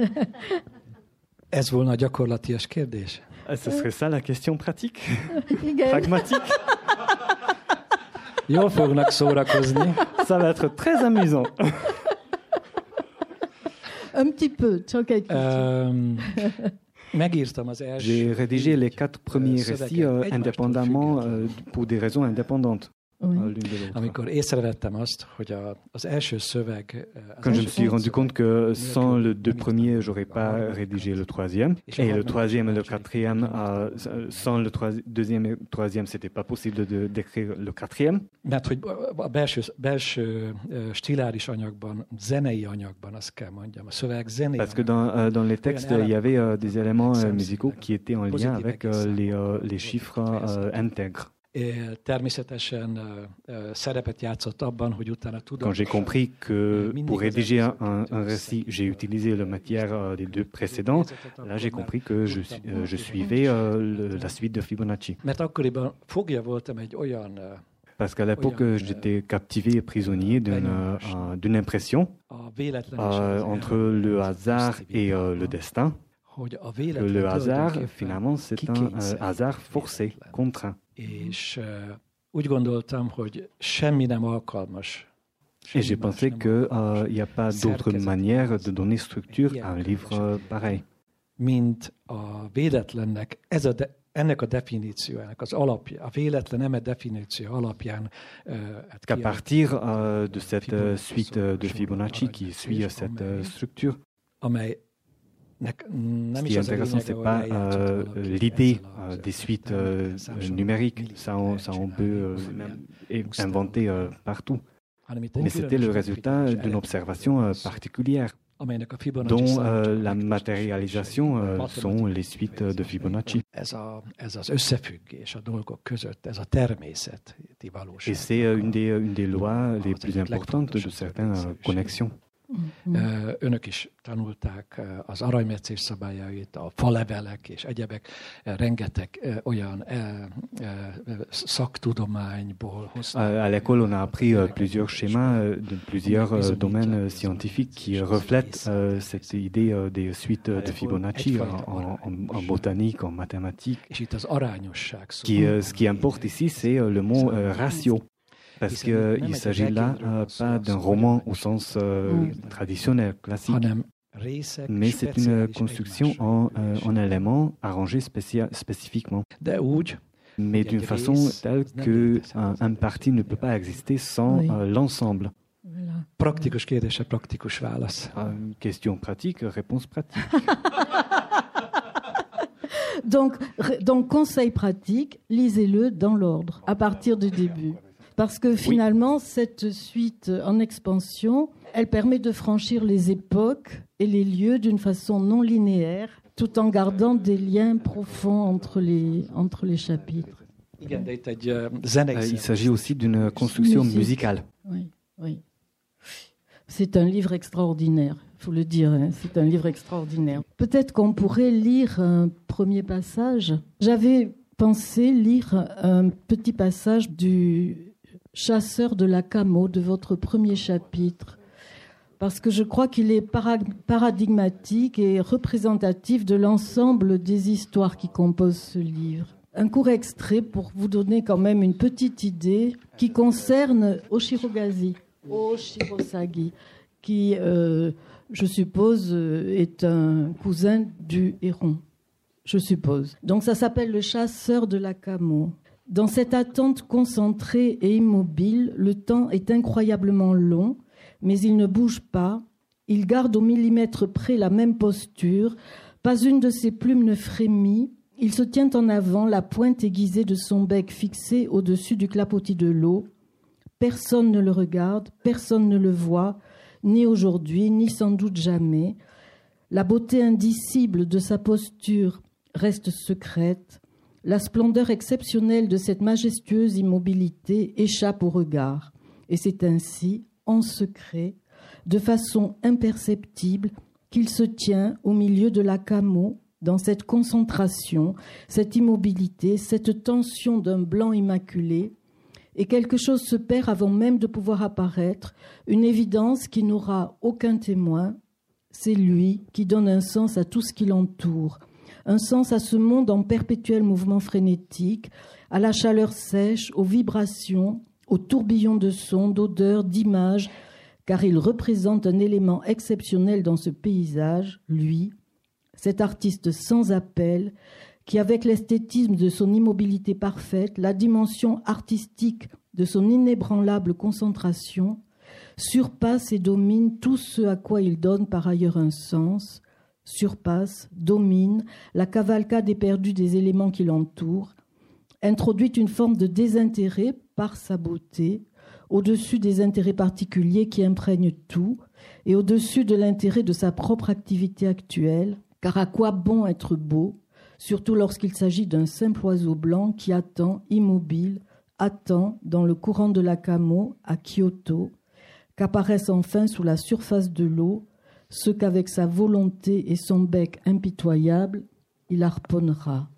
Ez volna a gyakorlatias kérdés? Ce serait ça la question pratique? Pragmatique? Jól fognak szórakozni. Ça va être très amusant. Un petit peu, csak egy J'ai rédigé les quatre premiers récits euh, indépendamment euh, pour des raisons indépendantes. Amikor észrevettem azt, hogy a, az első szöveg... Quand je me suis rendu compte que sans le deux premiers, j'aurais pas rédigé le troisième, et le troisième et le quatrième, sans le deuxième et le troisième, c'était pas possible de d'écrire le quatrième. Mert hogy a belső, belső stiláris anyagban, zenei anyagban, azt kell mondjam, a szöveg zenei Parce que dans, dans les textes, il y avait des éléments musicaux qui étaient en lien avec les, les chiffres intègres. Quand j'ai compris que pour rédiger un, récit, j'ai utilisé la matière euh, des deux précédents, là j'ai compris que je, euh, je suivais euh, la suite de Fibonacci. Parce qu'à l'époque, j'étais captivé et prisonnier d'une impression entre le hasard et le destin. Le hasard, finalement, c'est un hasard forcé, contraint. És úgy gondoltam, hogy semmi nem alkalmas. Et j'ai pensé qu'il n'y euh, a pas d'autre manière de donner structure à un livre pareil. Mint a véletlennek, ez a de, ennek a definíciójának az alapja, a véletlen eme definíció alapján. Uh, hát Qu'à partir uh, de cette suite de Fibonacci qui suit cette structure, amely Ce qui est intéressant, ce n'est pas euh, l'idée euh, des suites euh, numériques. Ça, on, ça, on peut inventer partout. Mais c'était le résultat d'une observation particulière dont la matérialisation sont les suites de Fibonacci. Et c'est une des, une des lois les plus importantes de certaines connexions. Mm-hmm. Önök is tanulták az aranymetszés szabályait, a falevelek és egyebek, rengeteg olyan szaktudományból hozták. À l'école, on a appris plusieurs schémas de plusieurs domaines scientifiques qui reflètent cette idée des suites de Fibonacci en, en, botanique, en mathématiques. És itt az arányosság szó. Ce qui importe ici, c'est le mot ratio. Parce qu'il s'agit là euh, pas d'un roman au sens euh, traditionnel, classique, mais c'est une construction en, euh, en éléments arrangés spécifiquement. Mais d'une façon telle qu'une un parti ne peut pas exister sans l'ensemble. Praktikus kérdése, praktikus válasz. Question pratique, réponse pratique. donc, donc, conseil pratique, lisez-le dans l'ordre, à partir du début. Parce que finalement, cette suite en expansion, elle permet de franchir les époques et les lieux d'une façon non linéaire, tout en gardant des liens profonds entre les, entre les chapitres. Il s'agit aussi d'une construction musicale. Oui, oui. C'est un livre extraordinaire, il faut le dire, hein. c'est un livre extraordinaire. Peut-être qu'on pourrait lire un premier passage. J'avais pensé lire un petit passage du Chasseur de la Camo de votre premier chapitre, parce que je crois qu'il est paradigmatique et représentatif de l'ensemble des histoires qui composent ce livre. Un court extrait pour vous donner quand même une petite idée qui concerne Oshirogazi. Oshirosagi, qui, euh, je suppose, euh, est un cousin du héron. Je suppose. Donc ça s'appelle le chasseur de la camo. Dans cette attente concentrée et immobile, le temps est incroyablement long, mais il ne bouge pas. Il garde au millimètre près la même posture. Pas une de ses plumes ne frémit. Il se tient en avant, la pointe aiguisée de son bec fixée au-dessus du clapotis de l'eau. Personne ne le regarde, personne ne le voit, ni aujourd'hui, ni sans doute jamais. La beauté indicible de sa posture reste secrète. La splendeur exceptionnelle de cette majestueuse immobilité échappe au regard. Et c'est ainsi, en secret, de façon imperceptible, qu'il se tient au milieu de la camo, dans cette concentration, cette immobilité, cette tension d'un blanc immaculé, et quelque chose se perd avant même de pouvoir apparaître, une évidence qui n'aura aucun témoin. C'est lui qui donne un sens à tout ce qui l'entoure, un sens à ce monde en perpétuel mouvement frénétique, à la chaleur sèche, aux vibrations, aux tourbillons de sons, d'odeurs, d'images, car il représente un élément exceptionnel dans ce paysage, lui, cet artiste sans appel, qui, avec l'esthétisme de son immobilité parfaite, la dimension artistique de son inébranlable concentration, surpasse et domine tout ce à quoi il donne par ailleurs un sens, surpasse, domine la cavalcade éperdue des éléments qui l'entourent, introduit une forme de désintérêt par sa beauté, au-dessus des intérêts particuliers qui imprègnent tout, et au-dessus de l'intérêt de sa propre activité actuelle, car à quoi bon être beau surtout lorsqu'il s'agit d'un simple oiseau blanc qui attend, immobile, attend dans le courant de la Camo, à Kyoto, qu'apparaisse enfin sous la surface de l'eau ce qu'avec sa volonté et son bec impitoyable, il harponnera.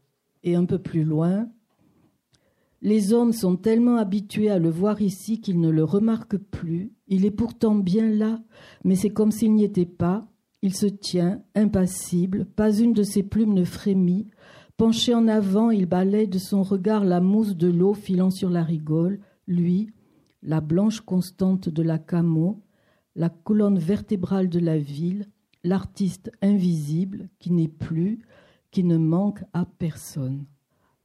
Et un peu plus loin, les hommes sont tellement habitués à le voir ici qu'ils ne le remarquent plus. Il est pourtant bien là, mais c'est comme s'il n'y était pas, il se tient, impassible, pas une de ses plumes ne frémit. Penché en avant, il balaye de son regard la mousse de l'eau filant sur la rigole. Lui, la blanche constante de la camo, la colonne vertébrale de la ville, l'artiste invisible qui n'est plus, qui ne manque à personne.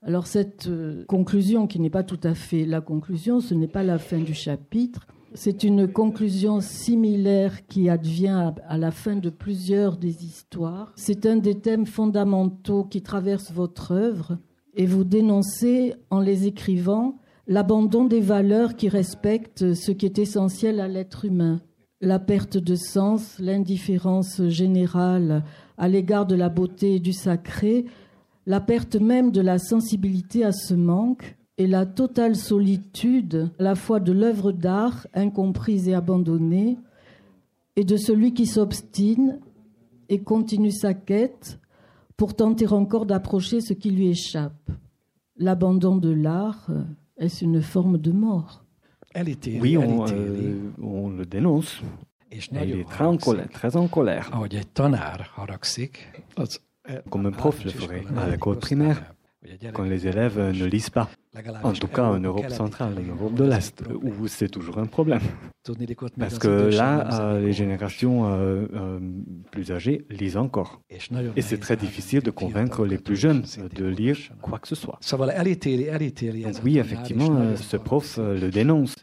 Alors cette euh, conclusion, qui n'est pas tout à fait la conclusion, ce n'est pas la fin du chapitre, c'est une conclusion similaire qui advient à la fin de plusieurs des histoires. C'est un des thèmes fondamentaux qui traverse votre œuvre et vous dénoncez en les écrivant l'abandon des valeurs qui respectent ce qui est essentiel à l'être humain. La perte de sens, l'indifférence générale à l'égard de la beauté et du sacré, la perte même de la sensibilité à ce manque, et la totale solitude, à la fois de l'œuvre d'art incomprise et abandonnée, et de celui qui s'obstine et continue sa quête pour tenter encore d'approcher ce qui lui échappe. L'abandon de l'art, est-ce une forme de mort Oui, on, euh, on, le dénonce. Il est très en colère. Très en colère. Comme un prof le ferait à l'école primaire quand les élèves ne lisent pas. En tout cas, en Europe centrale, en Europe de l'Est, où c'est toujours un problème. Parce que là, euh, les générations euh, euh, plus âgées lisent encore. Et c'est très difficile de convaincre les plus jeunes de lire quoi que ce soit. Donc oui, effectivement, ce prof le dénonce.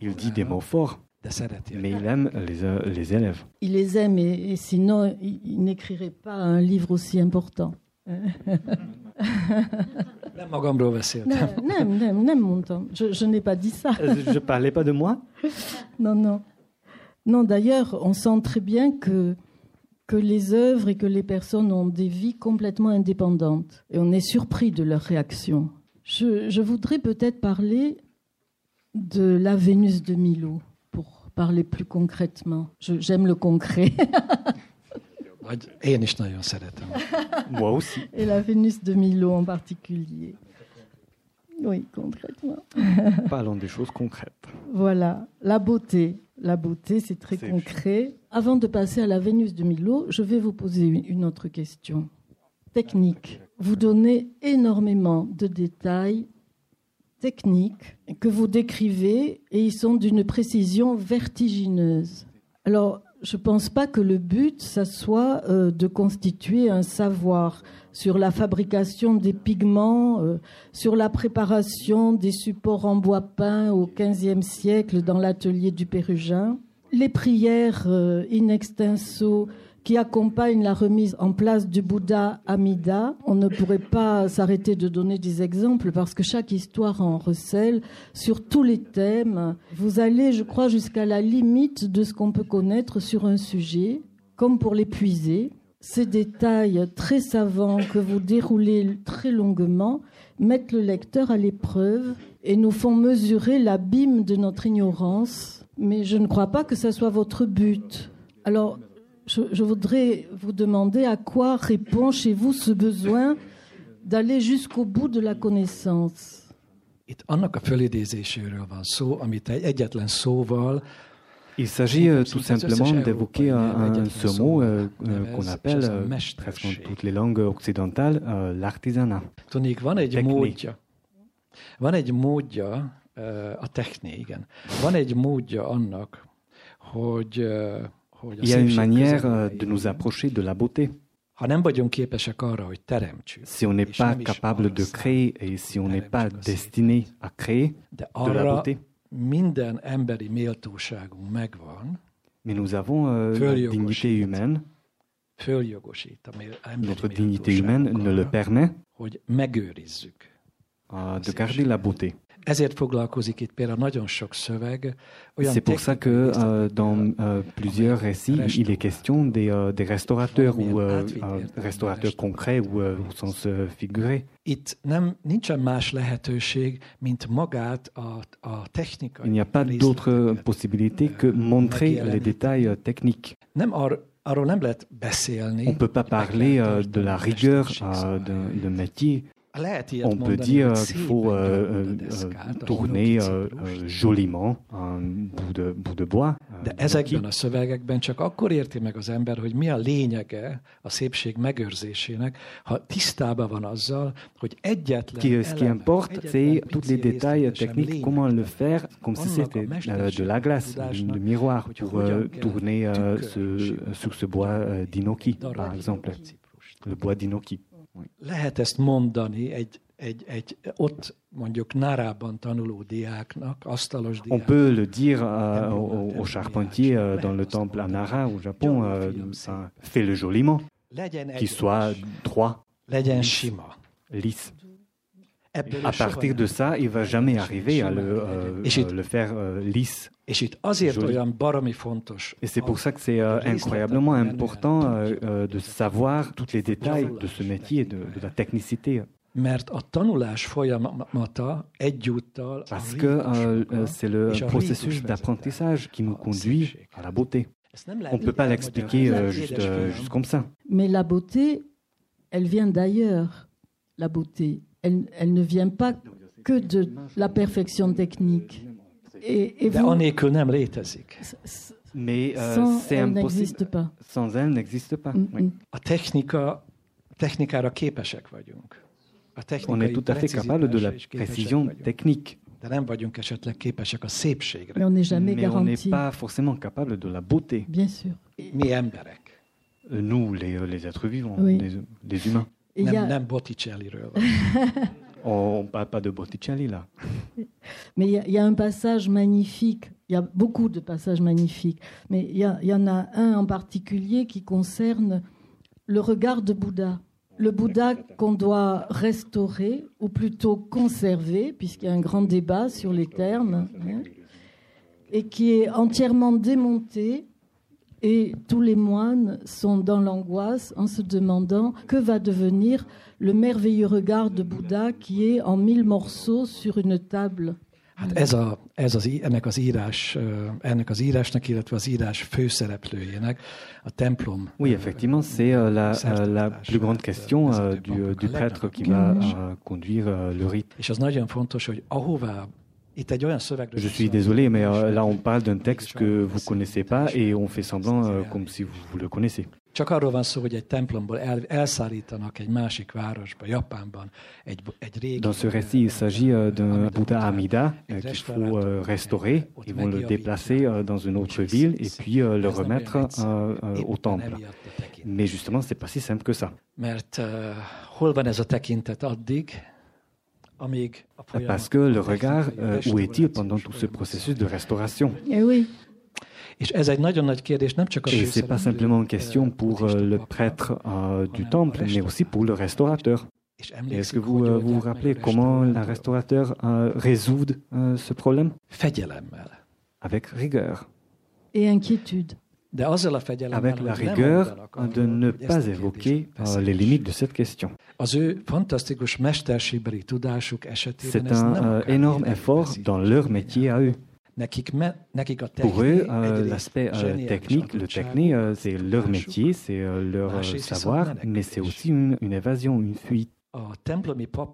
Il dit des mots forts. Mais il aime les, les élèves. Il les aime et, et sinon il n'écrirait pas un livre aussi important. Je, n'ai pas dit ça. Euh, je ne parlais pas de moi Non, non. Non, d'ailleurs, on sent très bien que, que les œuvres et que les personnes ont des vies complètement indépendantes. Et on est surpris de leur réaction. je, je voudrais peut-être parler de la Vénus de Milo, pour parler plus concrètement. J'aime le concret. Moi aussi. Et la Vénus de Milo en particulier. Oui, concrètement. Parlons des choses concrètes. Voilà, la beauté. La beauté, c'est très concret. Avant de passer à la Vénus de Milo, je vais vous poser une autre question. Technique. Vous donnez énormément de détails techniques que vous décrivez et ils sont d'une précision vertigineuse. Alors, je ne pense pas que le but, ça soit euh, de constituer un savoir sur la fabrication des pigments, euh, sur la préparation des supports en bois peint au XVe siècle dans l'atelier du Pérugin, les prières euh, in extenso qui accompagnent la remise en place du Bouddha Amida. On ne pourrait pas s'arrêter de donner des exemples parce que chaque histoire en recèle sur tous les thèmes. Vous allez, je crois, jusqu'à la limite de ce qu'on peut connaître sur un sujet, comme pour l'épuiser. Ces détails très savants que vous déroulez très longuement mettent le lecteur à l'épreuve et nous font mesurer l'abîme de notre ignorance. Mais je ne crois pas que ce soit votre but. Alors, je, voudrais vous demander à quoi répond chez vous ce besoin d'aller jusqu'au bout de la connaissance. Il s'agit euh, tout simplement d'évoquer un, ce mot euh, euh, qu'on appelle, presque dans toutes les langues occidentales, l'artisanat. Van egy módja a technika, igen. Van egy módja annak, hogy il y a une manière euh, de nous approcher de la beauté. Si on n'est pas capable de créer et si on n'est pas destiné à créer de la beauté, mais nous avons euh, la dignité humaine. Notre dignité humaine nous le permet euh, de garder la beauté. Ezért foglalkozik itt például nagyon sok szöveg. C'est pour ça que euh, dans euh, plusieurs récits, il est question des, euh, des restaurateurs ou euh, restaurateurs concrets ou euh, au sens euh, figuré. Itt nem, nincsen más lehetőség, mint magát a, a technikai Il n'y a pas d'autre possibilité que montrer les détails techniques. Nem ar, arról nem lehet beszélni. On peut pas parler euh, de la rigueur euh, de, de métier. On peut dire qu'il faut euh, euh, tourner euh, joliment un bout de, bout de bois. De ezekben a szövegekben csak akkor érti meg az ember, hogy mi a lényege a szépség megőrzésének, ha tisztában van azzal, hogy egyetlen Ce qui importe, c'est tous les détails techniques, comment le faire, comme si c'était de la glace, de miroir, pour tourner ce, sur ce bois d'Inoki, par exemple, le bois d'Inoki. Lehet ezt mondani egy, egy, egy ott mondjuk Nárában tanuló diáknak, asztalos diák. On peut le dire uh, aux, aux charpentiers uh, dans le temple à Nara au Japon, uh, fais le joliment, qu'il soit droit, lisse. À partir de ça, il va jamais arriver à le, euh, euh, le faire euh, lisse. Et c'est pour ça que c'est euh, incroyablement important de savoir tous les détails de ce métier, de, de la technicité. Parce que euh, c'est le processus d'apprentissage qui nous conduit à la beauté. On ne peut pas l'expliquer euh, juste, juste comme ça. Mais la beauté, elle vient d'ailleurs. La beauté, elle, elle ne vient pas que de la perfection technique. Et, et vous. Mais euh, c'est impossible. Pas. Sans elle n'existe pas. Mm -mm. Oui. A technika, technikára képesek vagyunk. A On est tout à fait capable de la précision technique. De nem vagyunk esetleg képesek a szépségre. Mais on n'est jamais Mais on n'est pas forcément capable de la beauté. Bien sûr. Mi emberek. Euh, nous, les, les êtres vivants, oui. les, les humains. Nem, a... van. On ne parle pas de Botticelli là. Mais il y, y, a un passage magnifique, il y a beaucoup de passages magnifiques, mais il y, y, en a un en particulier qui concerne le regard de Bouddha. Le Bouddha qu'on doit restaurer, ou plutôt conserver, puisqu'il y a un grand débat sur les termes, hein, et qui est entièrement démonté Et tous les moines sont dans l'angoisse en se demandant que va devenir le merveilleux regard de Bouddha qui est en mille morceaux sur une table. Hát ez, a, ez az, ennek, az írás, ennek az írásnak, illetve az írás főszereplőjének a templom. Oui, effectivement, c'est euh, la, euh, la plus grande question euh, du, du prêtre qui va euh, conduire le rite. És az nagyon fontos, hogy ahová Je suis désolé, mais euh, là on parle d'un texte que vous connaissez pas et on fait semblant euh, comme si vous, le connaissez. Csak arról van szó, hogy egy templomból el, elszállítanak egy másik városba, Japánban, egy, egy régi... Dans ce récit, il s'agit euh, d'un Bouddha Amida euh, qu'il faut euh, restaurer. Ils vont le déplacer euh, dans une autre ville et puis euh, le remettre euh, euh, au temple. Mais justement, c'est pas si simple que ça. Mert hol van ez a tekintet addig, parce que le regard, euh, où est-il pendant tout ce processus de restauration Eh oui. Et ce n'est pas simplement une question pour euh, le prêtre euh, du temple, mais aussi pour le restaurateur. Est-ce que vous, euh, vous vous rappelez comment le restaurateur euh, résout euh, ce problème? Avec rigueur. Et inquiétude. Avec la rigueur de ne pas évoquer euh, les limites de cette question. C'est un euh, énorme effort dans leur métier à eux. Pour eux, euh, l'aspect euh, technique, le technique, euh, c'est leur métier, c'est leur savoir, mais c'est aussi une, une évasion, une fuite.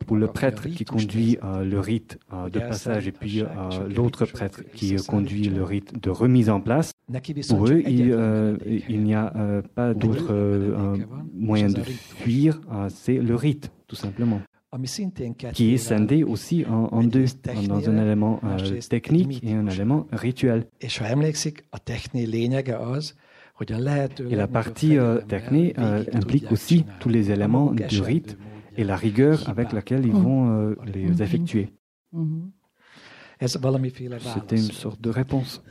Pour le prêtre qui conduit le rite de passage et puis l'autre prêtre qui conduit le rite de remise en place, pour eux, il, euh, il n'y a euh, pas d'autre euh, moyen de fuir, c'est le rite, tout simplement. Qui est scindé aussi en, en deux, dans un élément euh, technique et un élément rituel. Et la partie euh, technique euh, implique aussi tous les éléments du rite et la rigueur avec laquelle ils vont euh, les effectuer. C'était une sorte de réponse.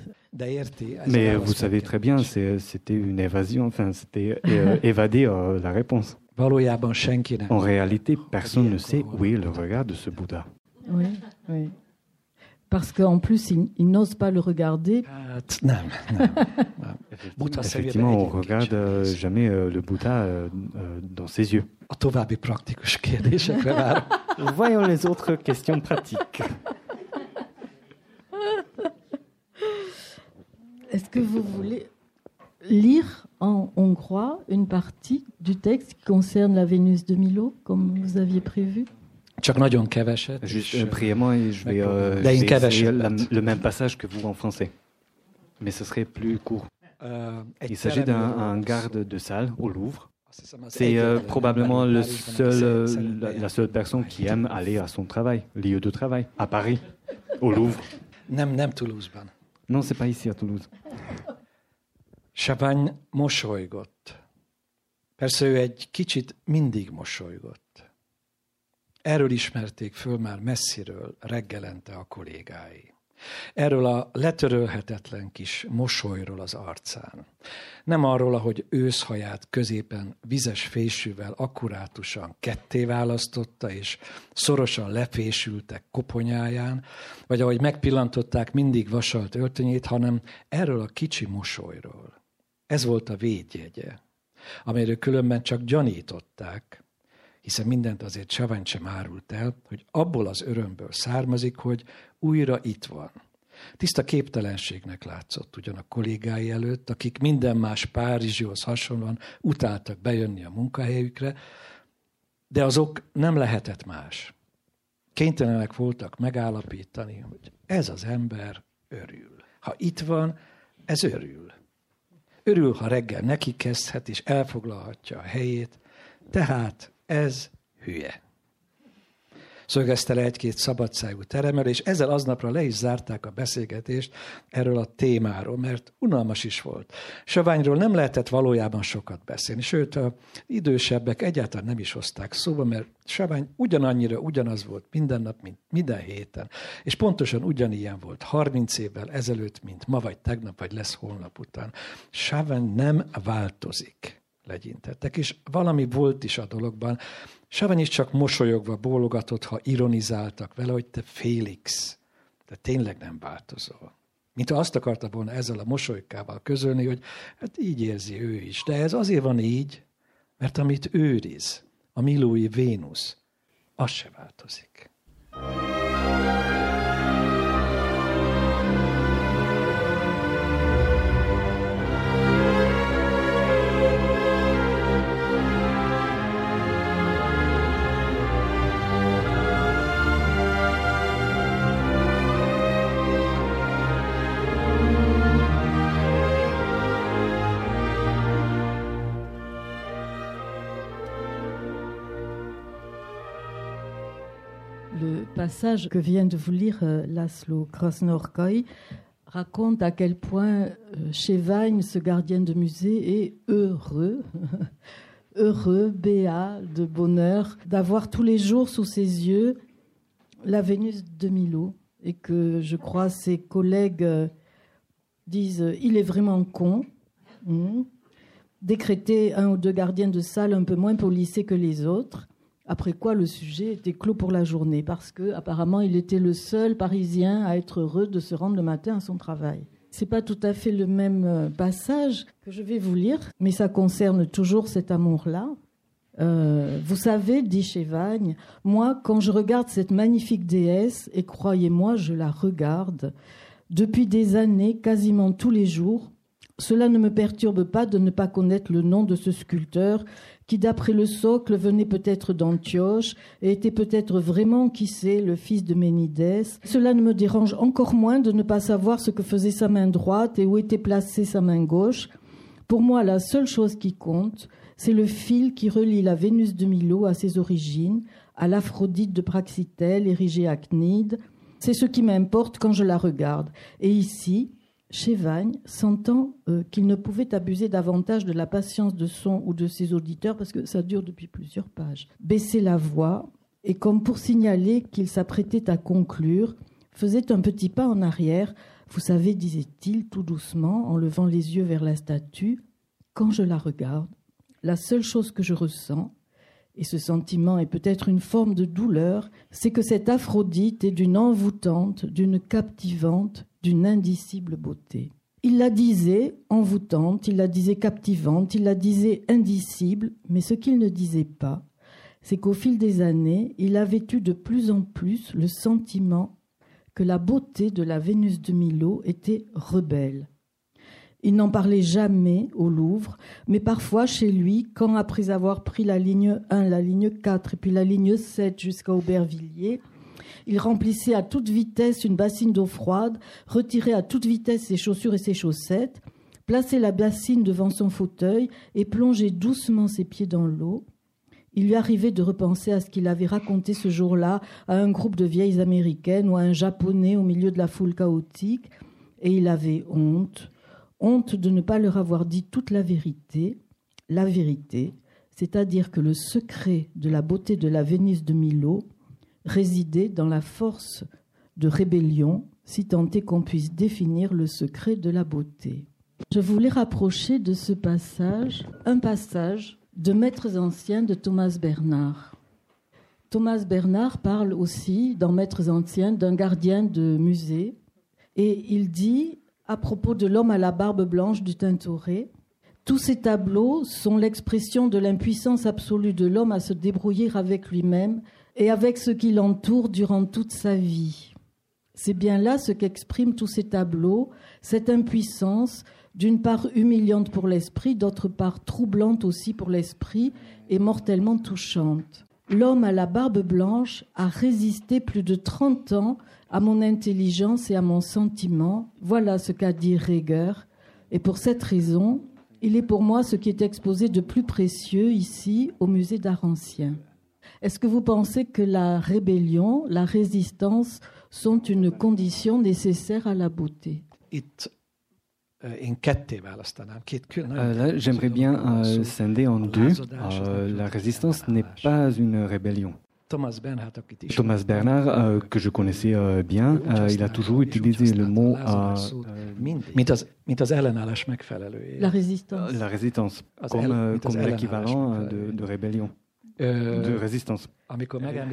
Mais vous savez très bien, c'était une évasion, enfin, c'était euh, évader euh, la réponse. En réalité, personne ne sait où est le regard de ce Bouddha. Oui, oui. Parce qu'en plus, il, il n'ose pas le regarder. Effectivement, on ne regarde euh, jamais le Bouddha dans ses yeux. Voyons les autres questions pratiques. Est-ce que vous voulez lire en hongrois une partie du texte qui concerne la Vénus de Milo, comme vous aviez prévu? Csak nagyon keveset. Juste euh, brièvement, et je vais, euh, je vais essayer la- le même passage que vous en français. Mais ce serait plus court. Uh, Il s'agit d'un un garde de salle au Louvre. C'est euh, probablement le seul, euh, la, la seule personne qui aime aller à son travail, lieu de travail, à Paris, au Louvre. Nem, nem Toulouse-ban. Non, c'est pas ici à Toulouse. Savany mosolygott. Persze ő egy kicsit mindig mosolygott. Erről ismerték föl már messziről reggelente a kollégái. Erről a letörölhetetlen kis mosolyról az arcán. Nem arról, ahogy őszhaját középen vizes fésűvel akkurátusan ketté választotta, és szorosan lefésültek koponyáján, vagy ahogy megpillantották mindig vasalt öltönyét, hanem erről a kicsi mosolyról. Ez volt a védjegye, amiről különben csak gyanították, hiszen mindent azért Savany sem árult el, hogy abból az örömből származik, hogy újra itt van. Tiszta képtelenségnek látszott ugyan a kollégái előtt, akik minden más Párizsihoz hasonlóan utáltak bejönni a munkahelyükre, de azok nem lehetett más. Kénytelenek voltak megállapítani, hogy ez az ember örül. Ha itt van, ez örül. Örül, ha reggel neki kezdhet és elfoglalhatja a helyét, tehát ez hülye. Szögezte le egy-két szabadságú teremel, és ezzel aznapra le is zárták a beszélgetést erről a témáról, mert unalmas is volt. Saványról nem lehetett valójában sokat beszélni, sőt, a idősebbek egyáltalán nem is hozták szóba, mert Savány ugyanannyira ugyanaz volt minden nap, mint minden héten, és pontosan ugyanilyen volt 30 évvel ezelőtt, mint ma vagy tegnap, vagy lesz holnap után. Savány nem változik legyintettek, és valami volt is a dologban. Savany is csak mosolyogva bólogatott, ha ironizáltak vele, hogy te Félix, te tényleg nem változol. Mint azt akarta volna ezzel a mosolykával közölni, hogy hát így érzi ő is. De ez azért van így, mert amit őriz, a Milói Vénusz, az se változik. Passage que vient de vous lire euh, Laszlo Krasnorkoy raconte à quel point euh, chez Vagne, ce gardien de musée est heureux, heureux, béat, de bonheur, d'avoir tous les jours sous ses yeux la Vénus de Milo. Et que je crois ses collègues euh, disent il est vraiment con. Hmm. Décréter un ou deux gardiens de salle un peu moins polissés que les autres. Après quoi, le sujet était clos pour la journée, parce que apparemment, il était le seul Parisien à être heureux de se rendre le matin à son travail. C'est pas tout à fait le même euh, passage que je vais vous lire, mais ça concerne toujours cet amour-là. Euh, vous savez, dit Chevagne, moi, quand je regarde cette magnifique déesse, et croyez-moi, je la regarde, depuis des années, quasiment tous les jours, cela ne me perturbe pas de ne pas connaître le nom de ce sculpteur qui d'après le socle venait peut-être d'Antioche et était peut-être vraiment, qui sait, le fils de Ménidès. Cela ne me dérange encore moins de ne pas savoir ce que faisait sa main droite et où était placée sa main gauche. Pour moi, la seule chose qui compte, c'est le fil qui relie la Vénus de Milo à ses origines, à l'Aphrodite de Praxitèle érigée à Cnide. C'est ce qui m'importe quand je la regarde. Et ici, Chevagne, sentant euh, qu'il ne pouvait abuser davantage de la patience de son ou de ses auditeurs, parce que ça dure depuis plusieurs pages, baissait la voix et, comme pour signaler qu'il s'apprêtait à conclure, faisait un petit pas en arrière. Vous savez, disait-il tout doucement, en levant les yeux vers la statue, quand je la regarde, la seule chose que je ressens, et ce sentiment est peut-être une forme de douleur, c'est que cette Aphrodite est d'une envoûtante, d'une captivante, indicible beauté. Il la disait envoûtante, il la disait captivante, il la disait indicible, mais ce qu'il ne disait pas, c'est qu'au fil des années, il avait eu de plus en plus le sentiment que la beauté de la Vénus de Milo était rebelle. Il n'en parlait jamais au Louvre, mais parfois chez lui, quand après avoir pris la ligne 1, la ligne 4 et puis la ligne 7 jusqu'à Aubervilliers, il remplissait à toute vitesse une bassine d'eau froide, retirait à toute vitesse ses chaussures et ses chaussettes, plaçait la bassine devant son fauteuil et plongeait doucement ses pieds dans l'eau. Il lui arrivait de repenser à ce qu'il avait raconté ce jour-là à un groupe de vieilles américaines ou à un japonais au milieu de la foule chaotique, et il avait honte, honte de ne pas leur avoir dit toute la vérité, la vérité, c'est-à-dire que le secret de la beauté de la Vénus de Milo résidait dans la force de rébellion, si tant est qu'on puisse définir le secret de la beauté. Je voulais rapprocher de ce passage un passage de Maîtres anciens de Thomas Bernard. Thomas Bernard parle aussi dans Maîtres anciens d'un gardien de musée et il dit à propos de l'homme à la barbe blanche du Tintoret tous ces tableaux sont l'expression de l'impuissance absolue de l'homme à se débrouiller avec lui-même et avec ce qui l'entoure durant toute sa vie. C'est bien là ce qu'expriment tous ces tableaux, cette impuissance, d'une part humiliante pour l'esprit, d'autre part troublante aussi pour l'esprit et mortellement touchante. L'homme à la barbe blanche a résisté plus de 30 ans à mon intelligence et à mon sentiment. Voilà ce qu'a dit Reger. Et pour cette raison, il est pour moi ce qui est exposé de plus précieux ici au musée d'art ancien. Est-ce que vous pensez que la rébellion, la résistance sont une condition nécessaire à la beauté? Euh, euh, J'aimerais bien euh, scinder en deux. la résistance n'est pas une rébellion. Thomas Bernard, que je connaissais bien, il a toujours utilisé le mot la résistance, la résistance comme, comme l'équivalent de, de rébellion. De résistance.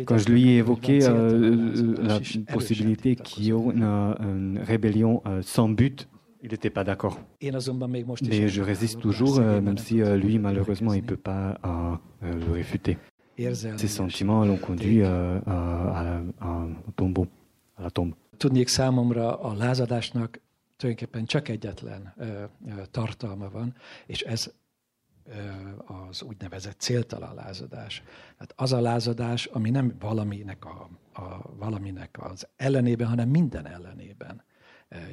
Quand je lui ai évoqué la possibilité qu'il y ait une, rébellion sans but, il n'était pas d'accord. Mais je résiste toujours, même si lui, malheureusement, il ne peut pas le réfuter. Ces sentiments l'ont conduit à, à, à, tombeau, à la tombe. Tudnék számomra a lázadásnak tulajdonképpen csak egyetlen tartalma van, és ez az úgynevezett céltalan lázadás. Hát az a lázadás, ami nem valaminek, a, a, valaminek az ellenében, hanem minden ellenében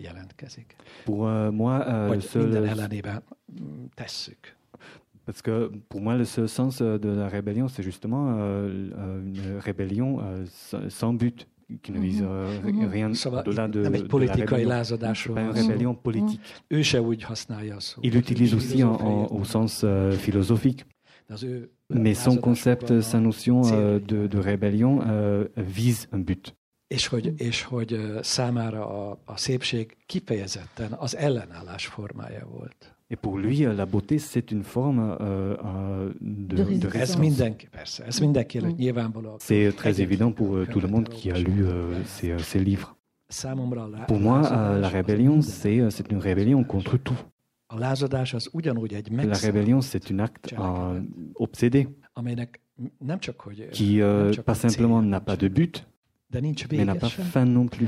jelentkezik. Pour uh, moi, uh, Vagy seul... minden ellenében mm, tesszük. Parce que pour moi, le seul sens de la rébellion, c'est justement euh, une rébellion euh, sans but. Qui ne vise mm-hmm. mm-hmm. rien szóval au-delà de, nem egy politikai lázadásról van rébellion politique. Ő se úgy használja a szót. Il utilise aussi en, en, au sens euh, philosophique. Mais son concept, sa notion euh, de, de rébellion euh, vise un but. És hogy, és hogy számára a, a szépség kifejezetten az ellenállás formája volt. Et pour lui, la beauté, c'est une forme euh, de, de, de. C'est très évident pour euh, tout le monde qui a lu euh, ces, ces, livres. Pour moi, la rébellion, c'est une rébellion contre tout. La rébellion, c'est un acte obsédé. Qui, pas simplement n'a pas de but, mais n'a pas fin non plus.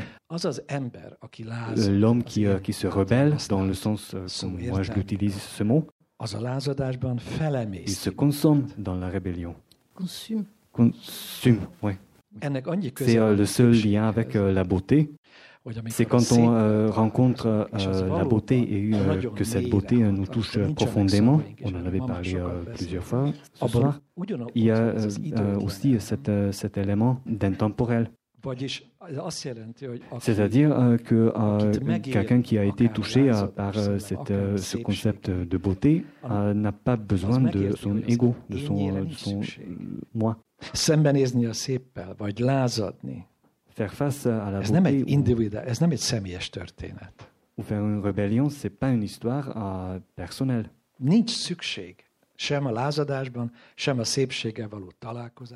L'homme qui, euh, qui se rebelle, dans le sens euh, comme moi je l'utilise ce mot, il se consomme dans la rébellion. Consume. Consume, oui. C'est euh, le seul lien avec la beauté. C'est quand on rencontre la beauté et que cette beauté nous touche profondément. On en avait parlé plusieurs fois ce soir. Il y a aussi cet, cet élément d'intemporel. C'est-à-dire euh, que euh, quelqu'un qui a été touché euh, par cette, ce concept de beauté n'a pas besoin de son ego, de son, de son moi. Faire face à la beauté ou faire une rébellion, ce n'est pas une histoire personnelle.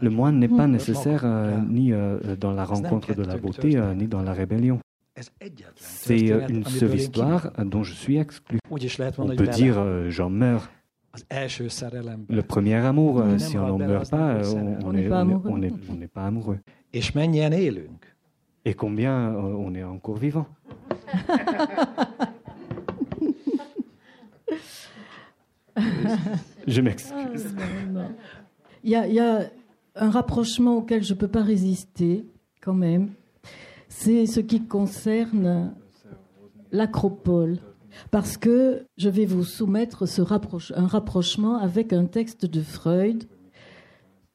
Le moine n'est pas nécessaire euh, ni euh, dans la rencontre de la beauté, euh, ni dans la rébellion. C'est une seule histoire dont je suis exclu. On peut dire j'en meurs. Le premier amour, si on n'en meurt pas, on n'est pas amoureux. Et combien on est encore vivant? Je m'excuse. Ah, il, y a, un rapprochement auquel je ne peux pas résister, quand même. C'est ce qui concerne l'acropole. Parce que je vais vous soumettre un rapprochement avec un texte de Freud,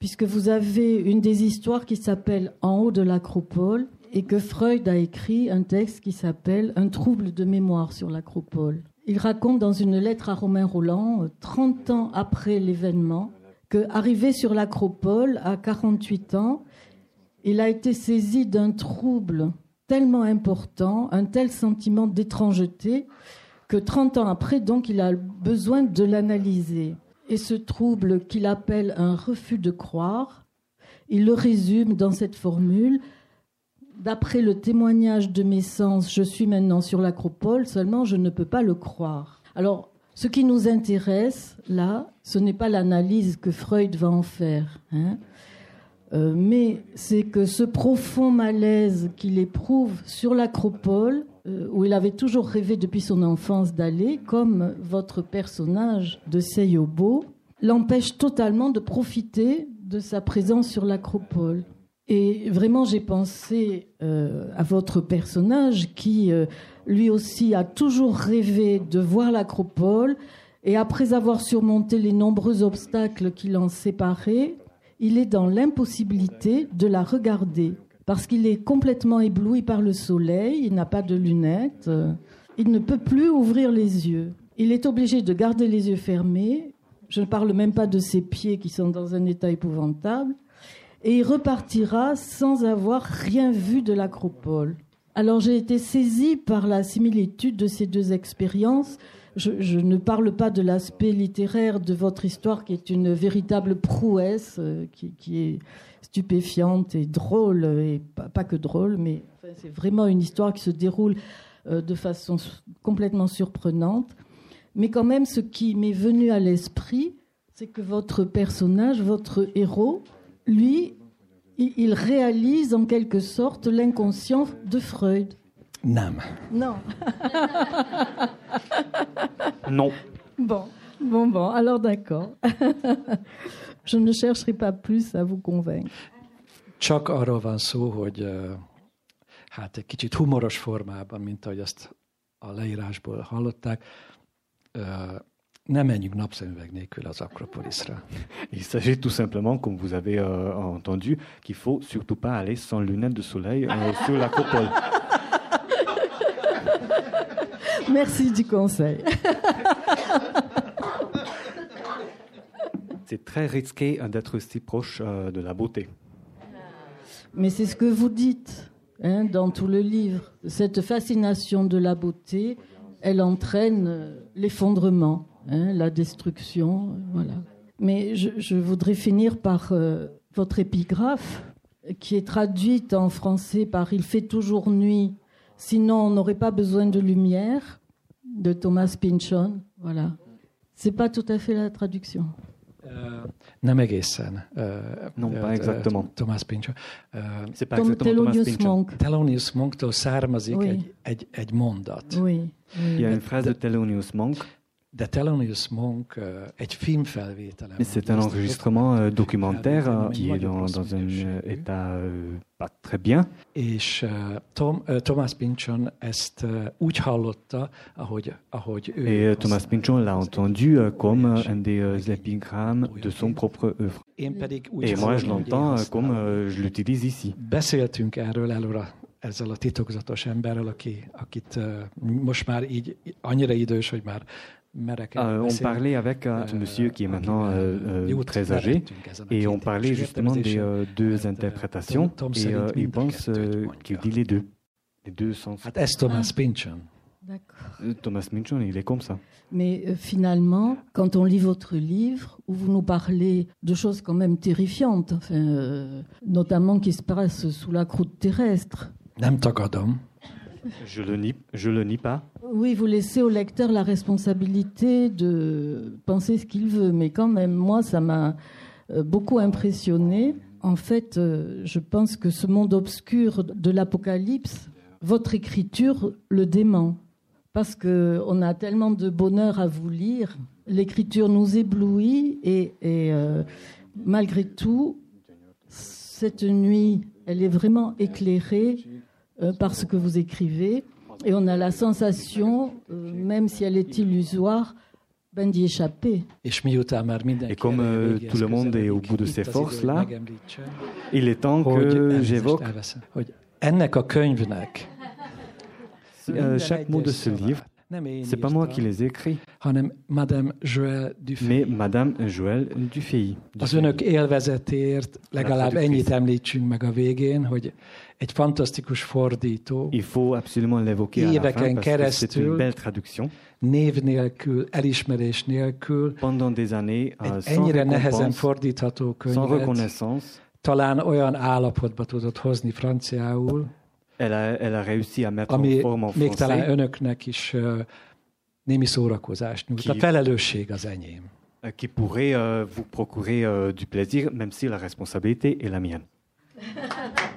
puisque vous avez une des histoires qui s'appelle En haut de l'acropole, et que Freud a écrit un texte qui s'appelle Un trouble de mémoire sur l'acropole. Il raconte dans une lettre à Romain Roland, 30 ans après l'événement, que, arrivé sur l'acropole à 48 ans, il a été saisi d'un trouble tellement important, un tel sentiment d'étrangeté, que 30 ans après, donc, il a besoin de l'analyser. Et ce trouble qu'il appelle un refus de croire, il le résume dans cette formule D'après le témoignage de mes sens, je suis maintenant sur l'acropole, seulement je ne peux pas le croire. Alors, ce qui nous intéresse, là, ce n'est pas l'analyse que Freud va en faire, hein, euh, mais c'est que ce profond malaise qu'il éprouve sur l'acropole, euh, où il avait toujours rêvé depuis son enfance d'aller, comme votre personnage de Seyobo, l'empêche totalement de profiter de sa présence sur l'acropole. Et vraiment, j'ai pensé euh, à votre personnage qui, euh, lui aussi, a toujours rêvé de voir l'acropole. Et après avoir surmonté les nombreux obstacles qui l'en séparaient, il est dans l'impossibilité de la regarder. Parce qu'il est complètement ébloui par le soleil, il n'a pas de lunettes, euh, il ne peut plus ouvrir les yeux. Il est obligé de garder les yeux fermés. Je ne parle même pas de ses pieds qui sont dans un état épouvantable et il repartira sans avoir rien vu de l'acropole. Alors j'ai été saisie par la similitude de ces deux expériences, je, ne parle pas de l'aspect littéraire de votre histoire qui est une véritable prouesse, euh, qui, est stupéfiante et drôle, et pas, que drôle, mais c'est vraiment une histoire qui se déroule euh, de façon complètement surprenante. Mais quand même, ce qui m'est venu à l'esprit, c'est que votre personnage, votre héros, lui, il réalise en quelque sorte l'inconscient de Freud. Non. Non. non. Bon, bon, bon, alors d'accord. Je ne chercherai pas plus à vous convaincre. Csak arról van szó, hogy hát egy kicsit humoros formában, mint ahogy ezt a leírásból hallották, ne menjünk napszemüveg nélkül az Akropolisra. Il s'agit tout simplement, comme vous avez euh, entendu, qu'il faut surtout pas aller sans lunettes de soleil euh, sur l'acropole. Merci du conseil. C'est très risqué euh, d'être si proche euh, de la beauté. Mais c'est ce que vous dites hein, dans tout le livre. Cette fascination de la beauté, elle entraîne l'effondrement, hein, la destruction. Voilà. Mais je, voudrais finir par votre épigraphe, qui est traduite en français par Il fait toujours nuit Sinon, on n'aurait pas besoin de lumière de Thomas Pynchon. Voilà. C'est pas tout à fait la traduction. Euh, nem egészen. Uh, non, pas exactement. Thomas Pynchon. Uh, C'est pas Tom, exactement Thomas Pynchon. Monk. Thelonious Monktól származik oui. egy, egy, egy mondat. Oui. oui. Il y a une phrase de Thelonious Monk Mais c'est un enregistrement euh, documentaire euh, qui est dans, dans un euh, état pas très bien. Thomas Pynchon. Et Thomas Pynchon l'a entendu comme un des épigrammes de son propre œuvre. Et moi je l'entends comme je l'utilise ici. Ezzel a titokzatos emberrel, aki, akit most már így annyira idős, hogy már Euh, on parlait avec un euh, monsieur qui est maintenant euh, très âgé et on parlait justement des deux interprétations et il pense qu'il dit les deux, les deux sens. Thomas Pynchon? Thomas Pynchon, il est comme ça. Mais finalement, quand on lit votre livre, où vous nous parlez de choses quand même terrifiantes, enfin, notamment qui se passent sous la croûte terrestre. Je le nie, je le nie pas. Oui, vous laissez au lecteur la responsabilité de penser ce qu'il veut, mais quand même, moi, ça m'a euh, beaucoup impressionné. En fait, euh, je pense que ce monde obscur de l'Apocalypse, votre écriture le dément, parce que on a tellement de bonheur à vous lire. L'écriture nous éblouit et, euh, malgré tout, cette nuit, elle est vraiment éclairée euh, parce que vous écrivez. Et on a la sensation, euh, même si elle est illusoire, ben, d'y échapper. Et comme euh, tout le monde est au bout de ses forces là, il est temps que j'évoque chaque mot de ce livre. C'est pas moi qui les écris, mais Madame Joël Mais Madame Joël Dufay. Az önök élvezetért legalább ennyit említsünk meg a végén, hogy egy fantasztikus fordító. Il faut absolument l'évoquer à la fin parce que c'est une belle traduction. Név nélkül, elismerés nélkül. Pendant des années, uh, egy ennyire nehezen fordítható könyvet. Sans reconnaissance. Talán olyan állapotba tudott hozni franciául. Elle a, elle a réussi à mettre ami en forme en még talán önöknek is uh, némi szórakozást nyújt. A felelősség az enyém. Qui pourrait uh, vous procurer uh, du plaisir, même si la responsabilité est la mienne.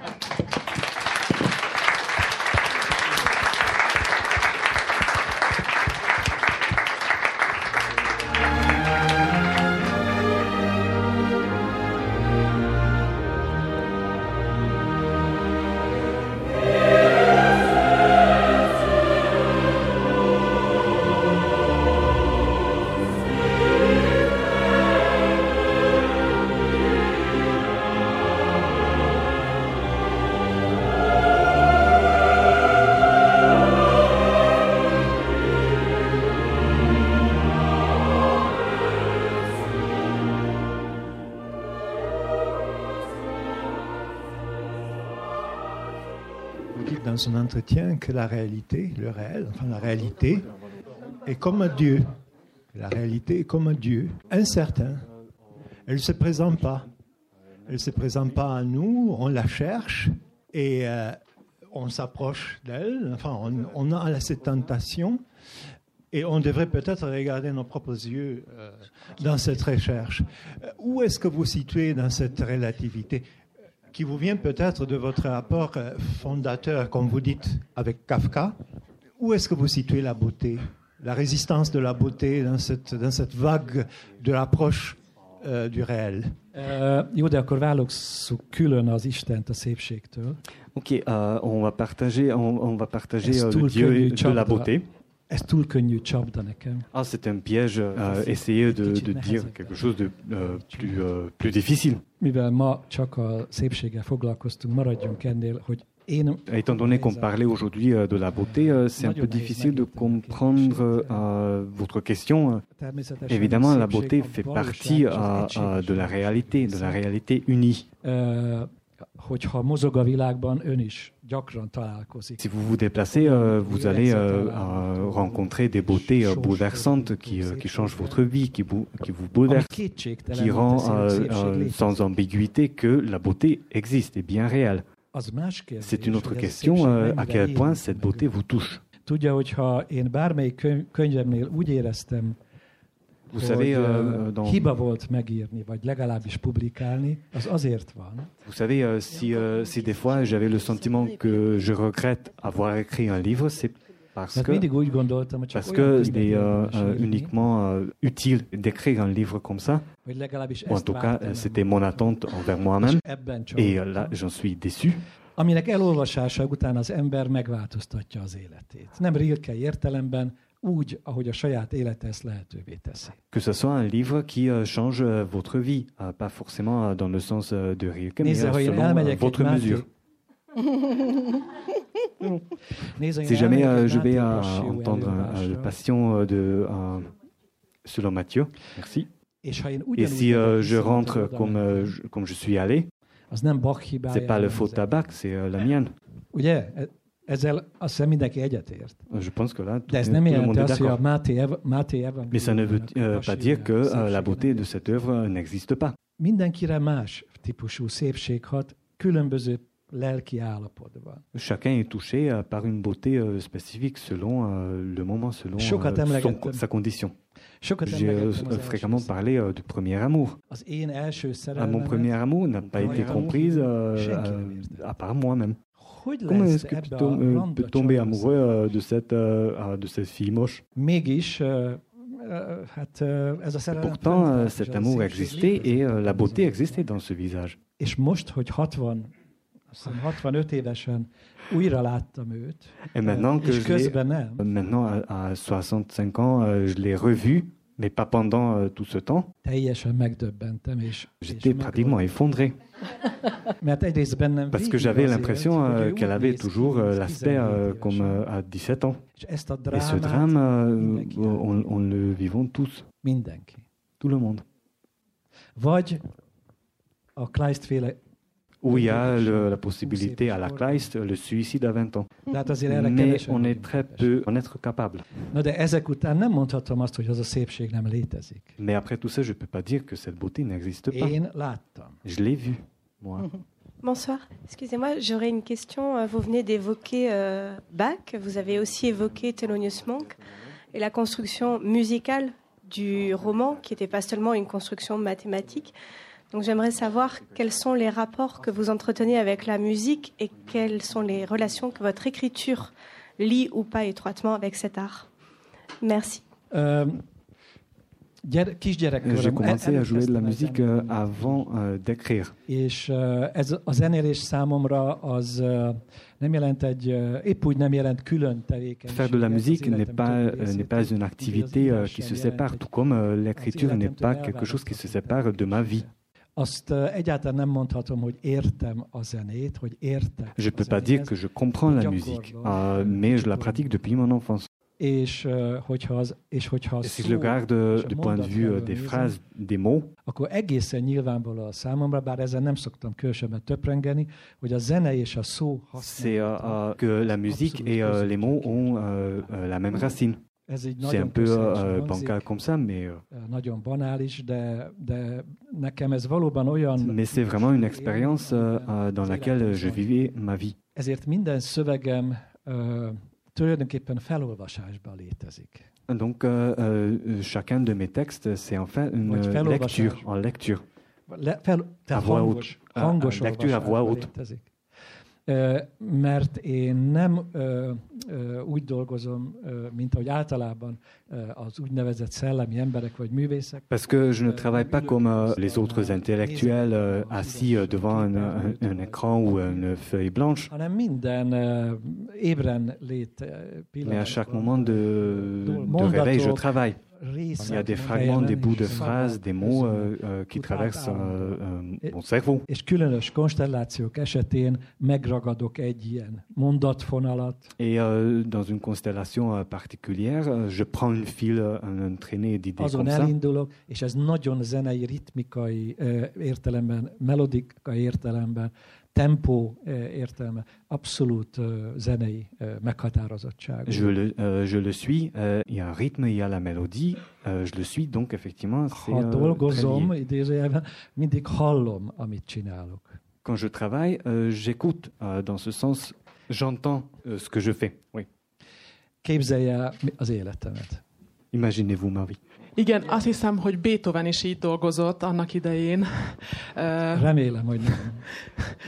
dans son entretien que la réalité, le réel, enfin la réalité, est comme un Dieu. La réalité est comme un Dieu, incertain. Elle ne se présente pas. Elle ne se présente pas à nous, on la cherche et euh, on s'approche d'elle. Enfin, on, a cette tentation et on devrait peut-être regarder nos propres yeux euh, dans cette recherche. Euh, où est-ce que vous situez dans cette relativité? Qui vous vient peut-être de votre rapport fondateur, comme vous dites, avec Kafka Où est-ce que vous situez la beauté la résistance de la beauté dans cette, dans cette vague de l'approche euh, du réel? Uh, jó, de akkor válasszuk külön az Istent a szépségtől. Ok, uh, on va partager, on, on va partager uh, le Dieu de la beauté. Ez túl könnyű csapda nekem. Ah, c'est un piège, uh, essayer de, de dire quelque chose de uh, plus, uh, plus difficile. Mivel ma csak a szépséggel foglalkoztunk, maradjunk ennél, hogy Étant donné qu'on parlait aujourd'hui euh, de la beauté, euh, c'est un peu difficile de comprendre euh, votre question. Évidemment, la beauté fait partie de la réalité, de la réalité unie. Si vous vous déplacez, vous allez rencontrer des beautés bouleversantes qui, qui changent votre vie, qui vous, qui vous bouleversent, qui rend sans ambiguïté que la beauté existe et bien réelle. C'est une autre question euh, à quel point cette beauté vous touche. Vous savez, euh, dans... Vous savez, euh, si, euh, si des fois j'avais le sentiment que je regrette avoir écrit un livre, c'est parce que, parce que c'est euh, uniquement euh, utile d'écrire un livre comme ça. en tout cas, c'était mon attente envers moi-même. Et là, j'en suis déçu. aminek elolvasása után az ember megváltoztatja az életét. Nem rilke értelemben, úgy, ahogy a saját élete ezt lehetővé teszi. Que ce soit un livre qui uh, change uh, votre vie, uh, pas forcément dans le sens de Rilke, mais selon votre mesure. si jamais euh, je vais euh, entendre euh, le passion de selon Matthieu, merci. Et si je rentre comme, comme je suis allé, c'est pas le faux tabac, c'est la mienne. Je pense que là, tout, le monde est d'accord. Mais ça ne veut pas dire que la beauté de cette œuvre n'existe pas. Mindenkire más típusú szépség hat, különböző Chacun est touché euh, par une beauté euh, spécifique selon euh, le moment, selon son, sa condition. J'ai fréquemment parlé du premier amour. mon premier amour n'a pas été comprise à part moi-même. Comment est-ce que tu peux tomber amoureux de cette, de cette fille moche? Pourtant, cet amour existait et la beauté existait dans ce visage. Et maintenant que je maintenant à, 65 ans, euh, je l'ai revu, mais pas pendant euh, tout ce temps. J'étais pratiquement effondré. Parce que j'avais l'impression euh, qu'elle avait toujours l'aspect comme à 17 ans. Et ce drame, on, on, le vivons tous. Tout le monde. Où il y a le, la possibilité à la Kleist, le suicide à 20 ans. Mais on est très peu en être capable. Mais après tout ça, je ne peux pas dire que cette beauté n'existe pas. Je l'ai vue, moi. Bonsoir. Excusez-moi, j'aurais une question. Euh, vous venez d'évoquer euh, Bach, vous avez aussi évoqué Thelonious Monk et la construction musicale du roman, qui n'était pas seulement une construction mathématique. Donc j'aimerais savoir quels sont les rapports que vous entretenez avec la musique et quelles sont les relations que votre écriture lie ou pas étroitement avec cet art. Merci. Euh, J'ai commencé à jouer de la musique euh, avant euh, d'écrire. És ez a zenélés számomra az nem jelent egy, épp úgy nem jelent külön tevékenység. Faire de la musique n'est pas, n'est pas une activité qui se sépare, tout comme l'écriture n'est pas quelque chose qui se sépare de ma vie. Azt egyáltalán nem mondhatom, hogy értem a zenét, hogy értek Je peux pas dire que je comprends la musique, uh, mais je la pratique depuis mon enfance. És, hogyha az, és hogyha si je le regarde du point de vue des phrases, des mots, akkor egészen nyilvánvaló a számomra, bár ezen nem szoktam különösebben töprengeni, hogy a zene és a szó C'est uh, uh, que la musique et uh, les mots ont uh, la même racine. C'est un peu euh, bancal comme ça, mais, mais c'est vraiment une expérience euh, dans laquelle je vivais ma vie. Donc, euh, euh, chacun de mes textes, c'est en fait une lecture, en lecture. À voix haute. lecture à voix haute. Mert én nem ö, ö, úgy dolgozom, ö, mint ahogy általában ö, az úgynevezett szellemi emberek vagy művészek. Parce que je ne travaille pas comme euh, les autres intellectuels euh, assis euh, devant un, écran ou une feuille blanche. Hanem minden ö, ébren lét Mais à chaque moment de, de réveil, je travaille. Il y a des fragments, des bouts de phrases, des mots euh, euh, qui traversent euh, euh, mon cerveau. Et euh, dans une constellation particulière, je prends une file, un traîné d'idées comme ça. elindulok, és ez nagyon zenei, ritmikai értelemben, melodikai értelemben tempó értelme, abszolút zenei meghatározottság. Je le, euh, je le suis, euh, il y a un rythme, il y a la mélodie, euh, je le suis, donc effectivement, c'est Ha dolgozom, idézőjelben, mindig hallom, amit csinálok. Quand je travaille, euh, j'écoute, euh, dans ce sens, j'entends euh, ce que je fais. Oui. Képzelje az életemet. Imaginez-vous ma vie. Igen, azt hiszem, hogy Beethoven is így dolgozott annak idején. Remélem, hogy nem.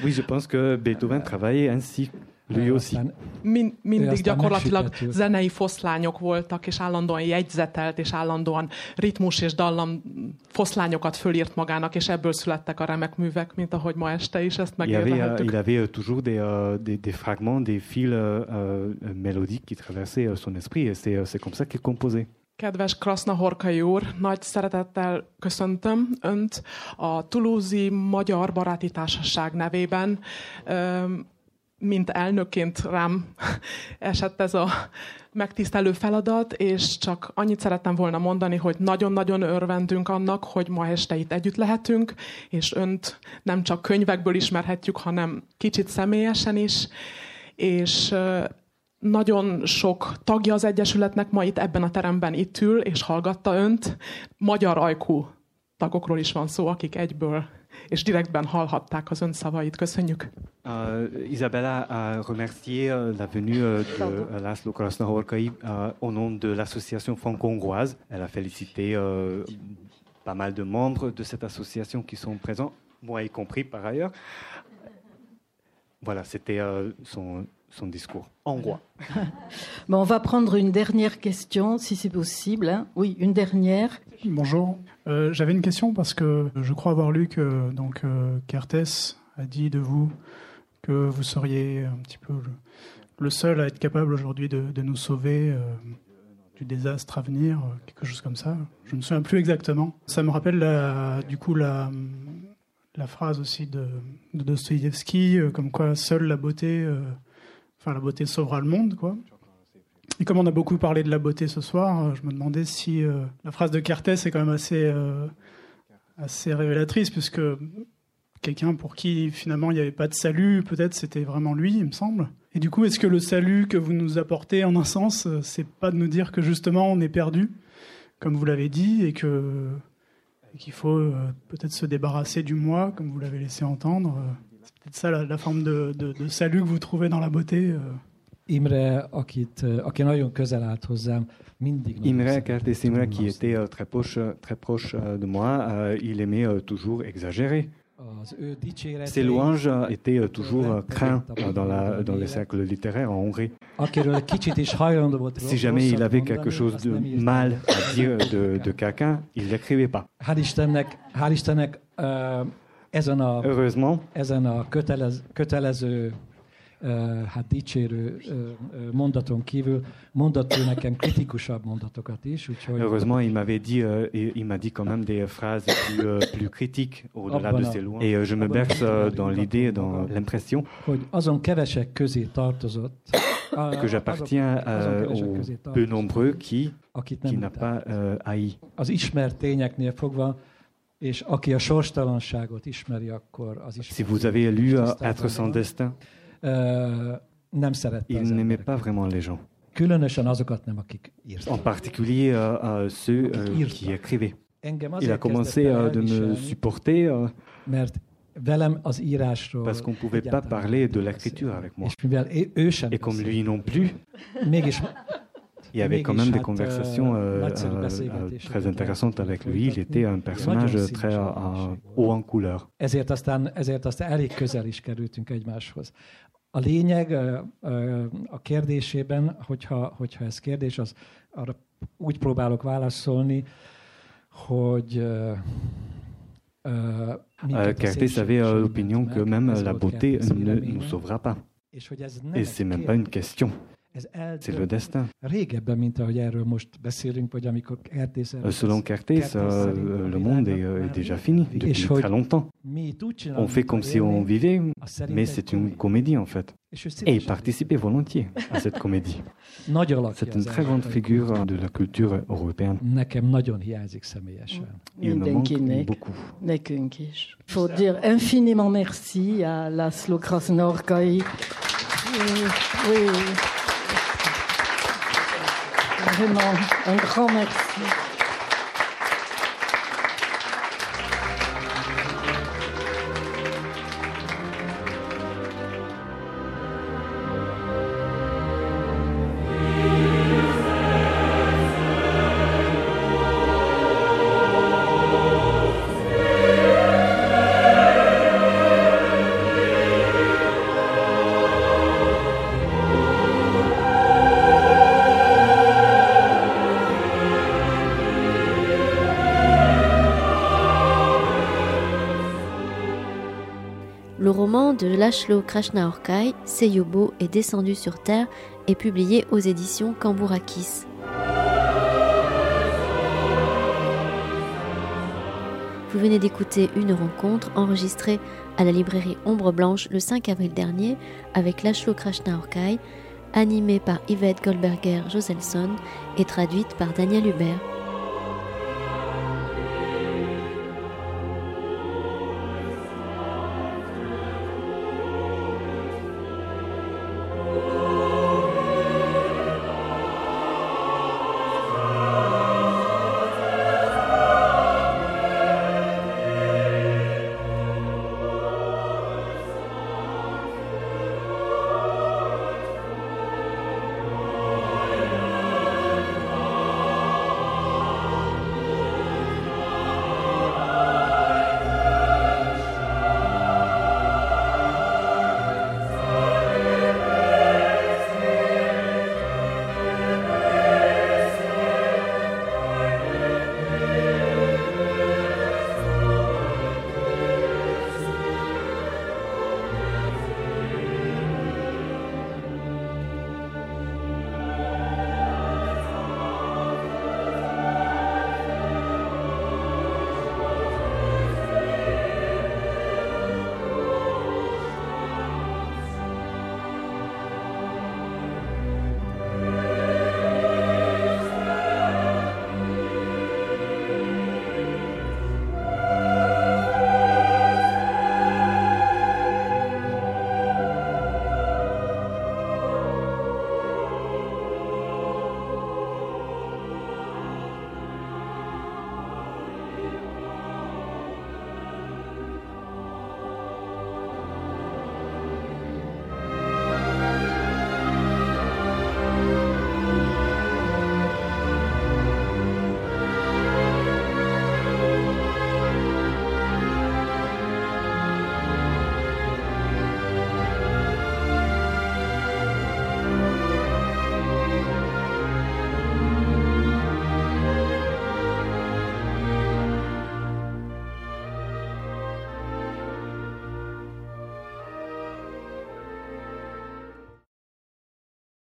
Oui, je pense que Beethoven travaillait ainsi. Lui aussi. Mind, mindig gyakorlatilag zenei foszlányok voltak, és állandóan jegyzetelt, és állandóan ritmus és dallam foszlányokat fölírt magának, és ebből születtek a remek művek, mint ahogy ma este is ezt megélhettük. Il avait toujours des, uh, des, des fragments, des fils uh, mélodiques qui traversaient son esprit, et c'est comme ça qu'il composait. Kedves Krasznahorkai úr, nagy szeretettel köszöntöm Önt a Toulouse Magyar Baráti Társaság nevében. Mint elnökként rám esett ez a megtisztelő feladat, és csak annyit szerettem volna mondani, hogy nagyon-nagyon örvendünk annak, hogy ma este itt együtt lehetünk, és Önt nem csak könyvekből ismerhetjük, hanem kicsit személyesen is, és nagyon sok tagja az Egyesületnek ma itt ebben a teremben itt ül, és hallgatta önt. Magyar ajkú tagokról is van szó, akik egyből és direktben hallhatták az ön szavait. Köszönjük. Uh, Isabella a remercié la venue uh, de Laszlo Krasznahorkai uh, au nom de l'association franco-hongroise. Elle a félicité uh, pas mal de membres de cette association qui sont présents, moi y compris par ailleurs. Voilà, c'était uh, son son discours hongrois. bon, on va prendre une dernière question, si c'est possible. Hein. Oui, une dernière. Bonjour. Euh, J'avais une question parce que je crois avoir lu que donc euh, Kertész a dit de vous que vous seriez un petit peu le, le seul à être capable aujourd'hui de, de, nous sauver euh, du désastre à venir, euh, quelque chose comme ça. Je ne me souviens plus exactement. Ça me rappelle la, du coup la, la phrase aussi de, de Dostoïevski, euh, comme quoi seule la beauté euh, La beauté sauvera le monde, quoi. Et comme on a beaucoup parlé de la beauté ce soir, euh, je me demandais si euh, la phrase de Kertész est quand même assez, euh, assez révélatrice, puisque quelqu'un pour qui finalement il n'y avait pas de salut, peut-être c'était vraiment lui, il me semble. Et du coup, est-ce que le salut que vous nous apportez, en un sens, c'est pas de nous dire que justement on est perdu, comme vous l'avez dit, et que qu'il faut peut-être se débarrasser du moi, comme vous l'avez laissé entendre c'est ça la, la forme de, de, de, salut que vous trouvez dans la beauté. Euh. Imre, akit, aki nagyon közel állt hozzám, mindig Imre, Kertész Imre, qui était euh, très proche, très proche euh, de moi, euh, il aimait euh, toujours exagérer. Ses louanges étaient toujours craints dans, la, dans les cercles littéraires en Hongrie. Si jamais il avait quelque chose de mal à dire de, de quelqu'un, il ne l'écrivait pas. Ezen a, Heureusement. ezen a kötelez, kötelező uh, hát dicsérő uh, mondaton kívül. Mondott ő nekem kritikusabb mondatokat is, úgyhogy... Heureusement, il m'avait dit, uh, il m'a dit quand même des phrases plus, uh, plus critiques au-delà de ses louanges. Et uh, je me berce uh, dans l'idée, dans l'impression. Hogy azon kevesek közé tartozott, que j'appartiens uh, aux peu nombreux qui, qui n'a pas uh, haï. Az ismert tényeknél fogva És aki a sorstalanságot ismeri, akkor az is. Si vous avez lu Être sans destin, il n'aimait pas vraiment les gens. En particulier euh, ceux euh, qui écrivaient. Il a commencé euh, de me supporter parce qu'on ne pouvait pas parler de l'écriture avec moi. Et comme lui non plus, il y avait quand même des conversations euh, euh, euh, très intéressantes avec lui. Il était un personnage très haut en couleur. Ezért aztán, ezért aztán elég közel is kerültünk egymáshoz. A lényeg a kérdésében, hogyha, hogyha ez kérdés, az arra úgy próbálok válaszolni, hogy avait l'opinion que même la beauté ne nous sauvera pas. Et c'est même pas une question. C'est le destin. Selon Kertész, le monde est, déjà fini depuis très longtemps. On fait comme si on vivait, mais c'est une comédie en fait. Et il participait volontiers à cette comédie. C'est une très grande figure de la culture européenne. Il me manque beaucoup. Il faut dire infiniment merci à Laszlo Krasnorkai. oui. Vraiment, un grand merci. De Lashlo Krishnaorkai, Seyobo est descendu sur Terre et publié aux éditions Kambourakis. Vous venez d'écouter une rencontre enregistrée à la librairie Ombre Blanche le 5 avril dernier avec Lashlo Krishnaorkai, animée par Yvette Goldberger Joselson et traduite par Daniel Hubert.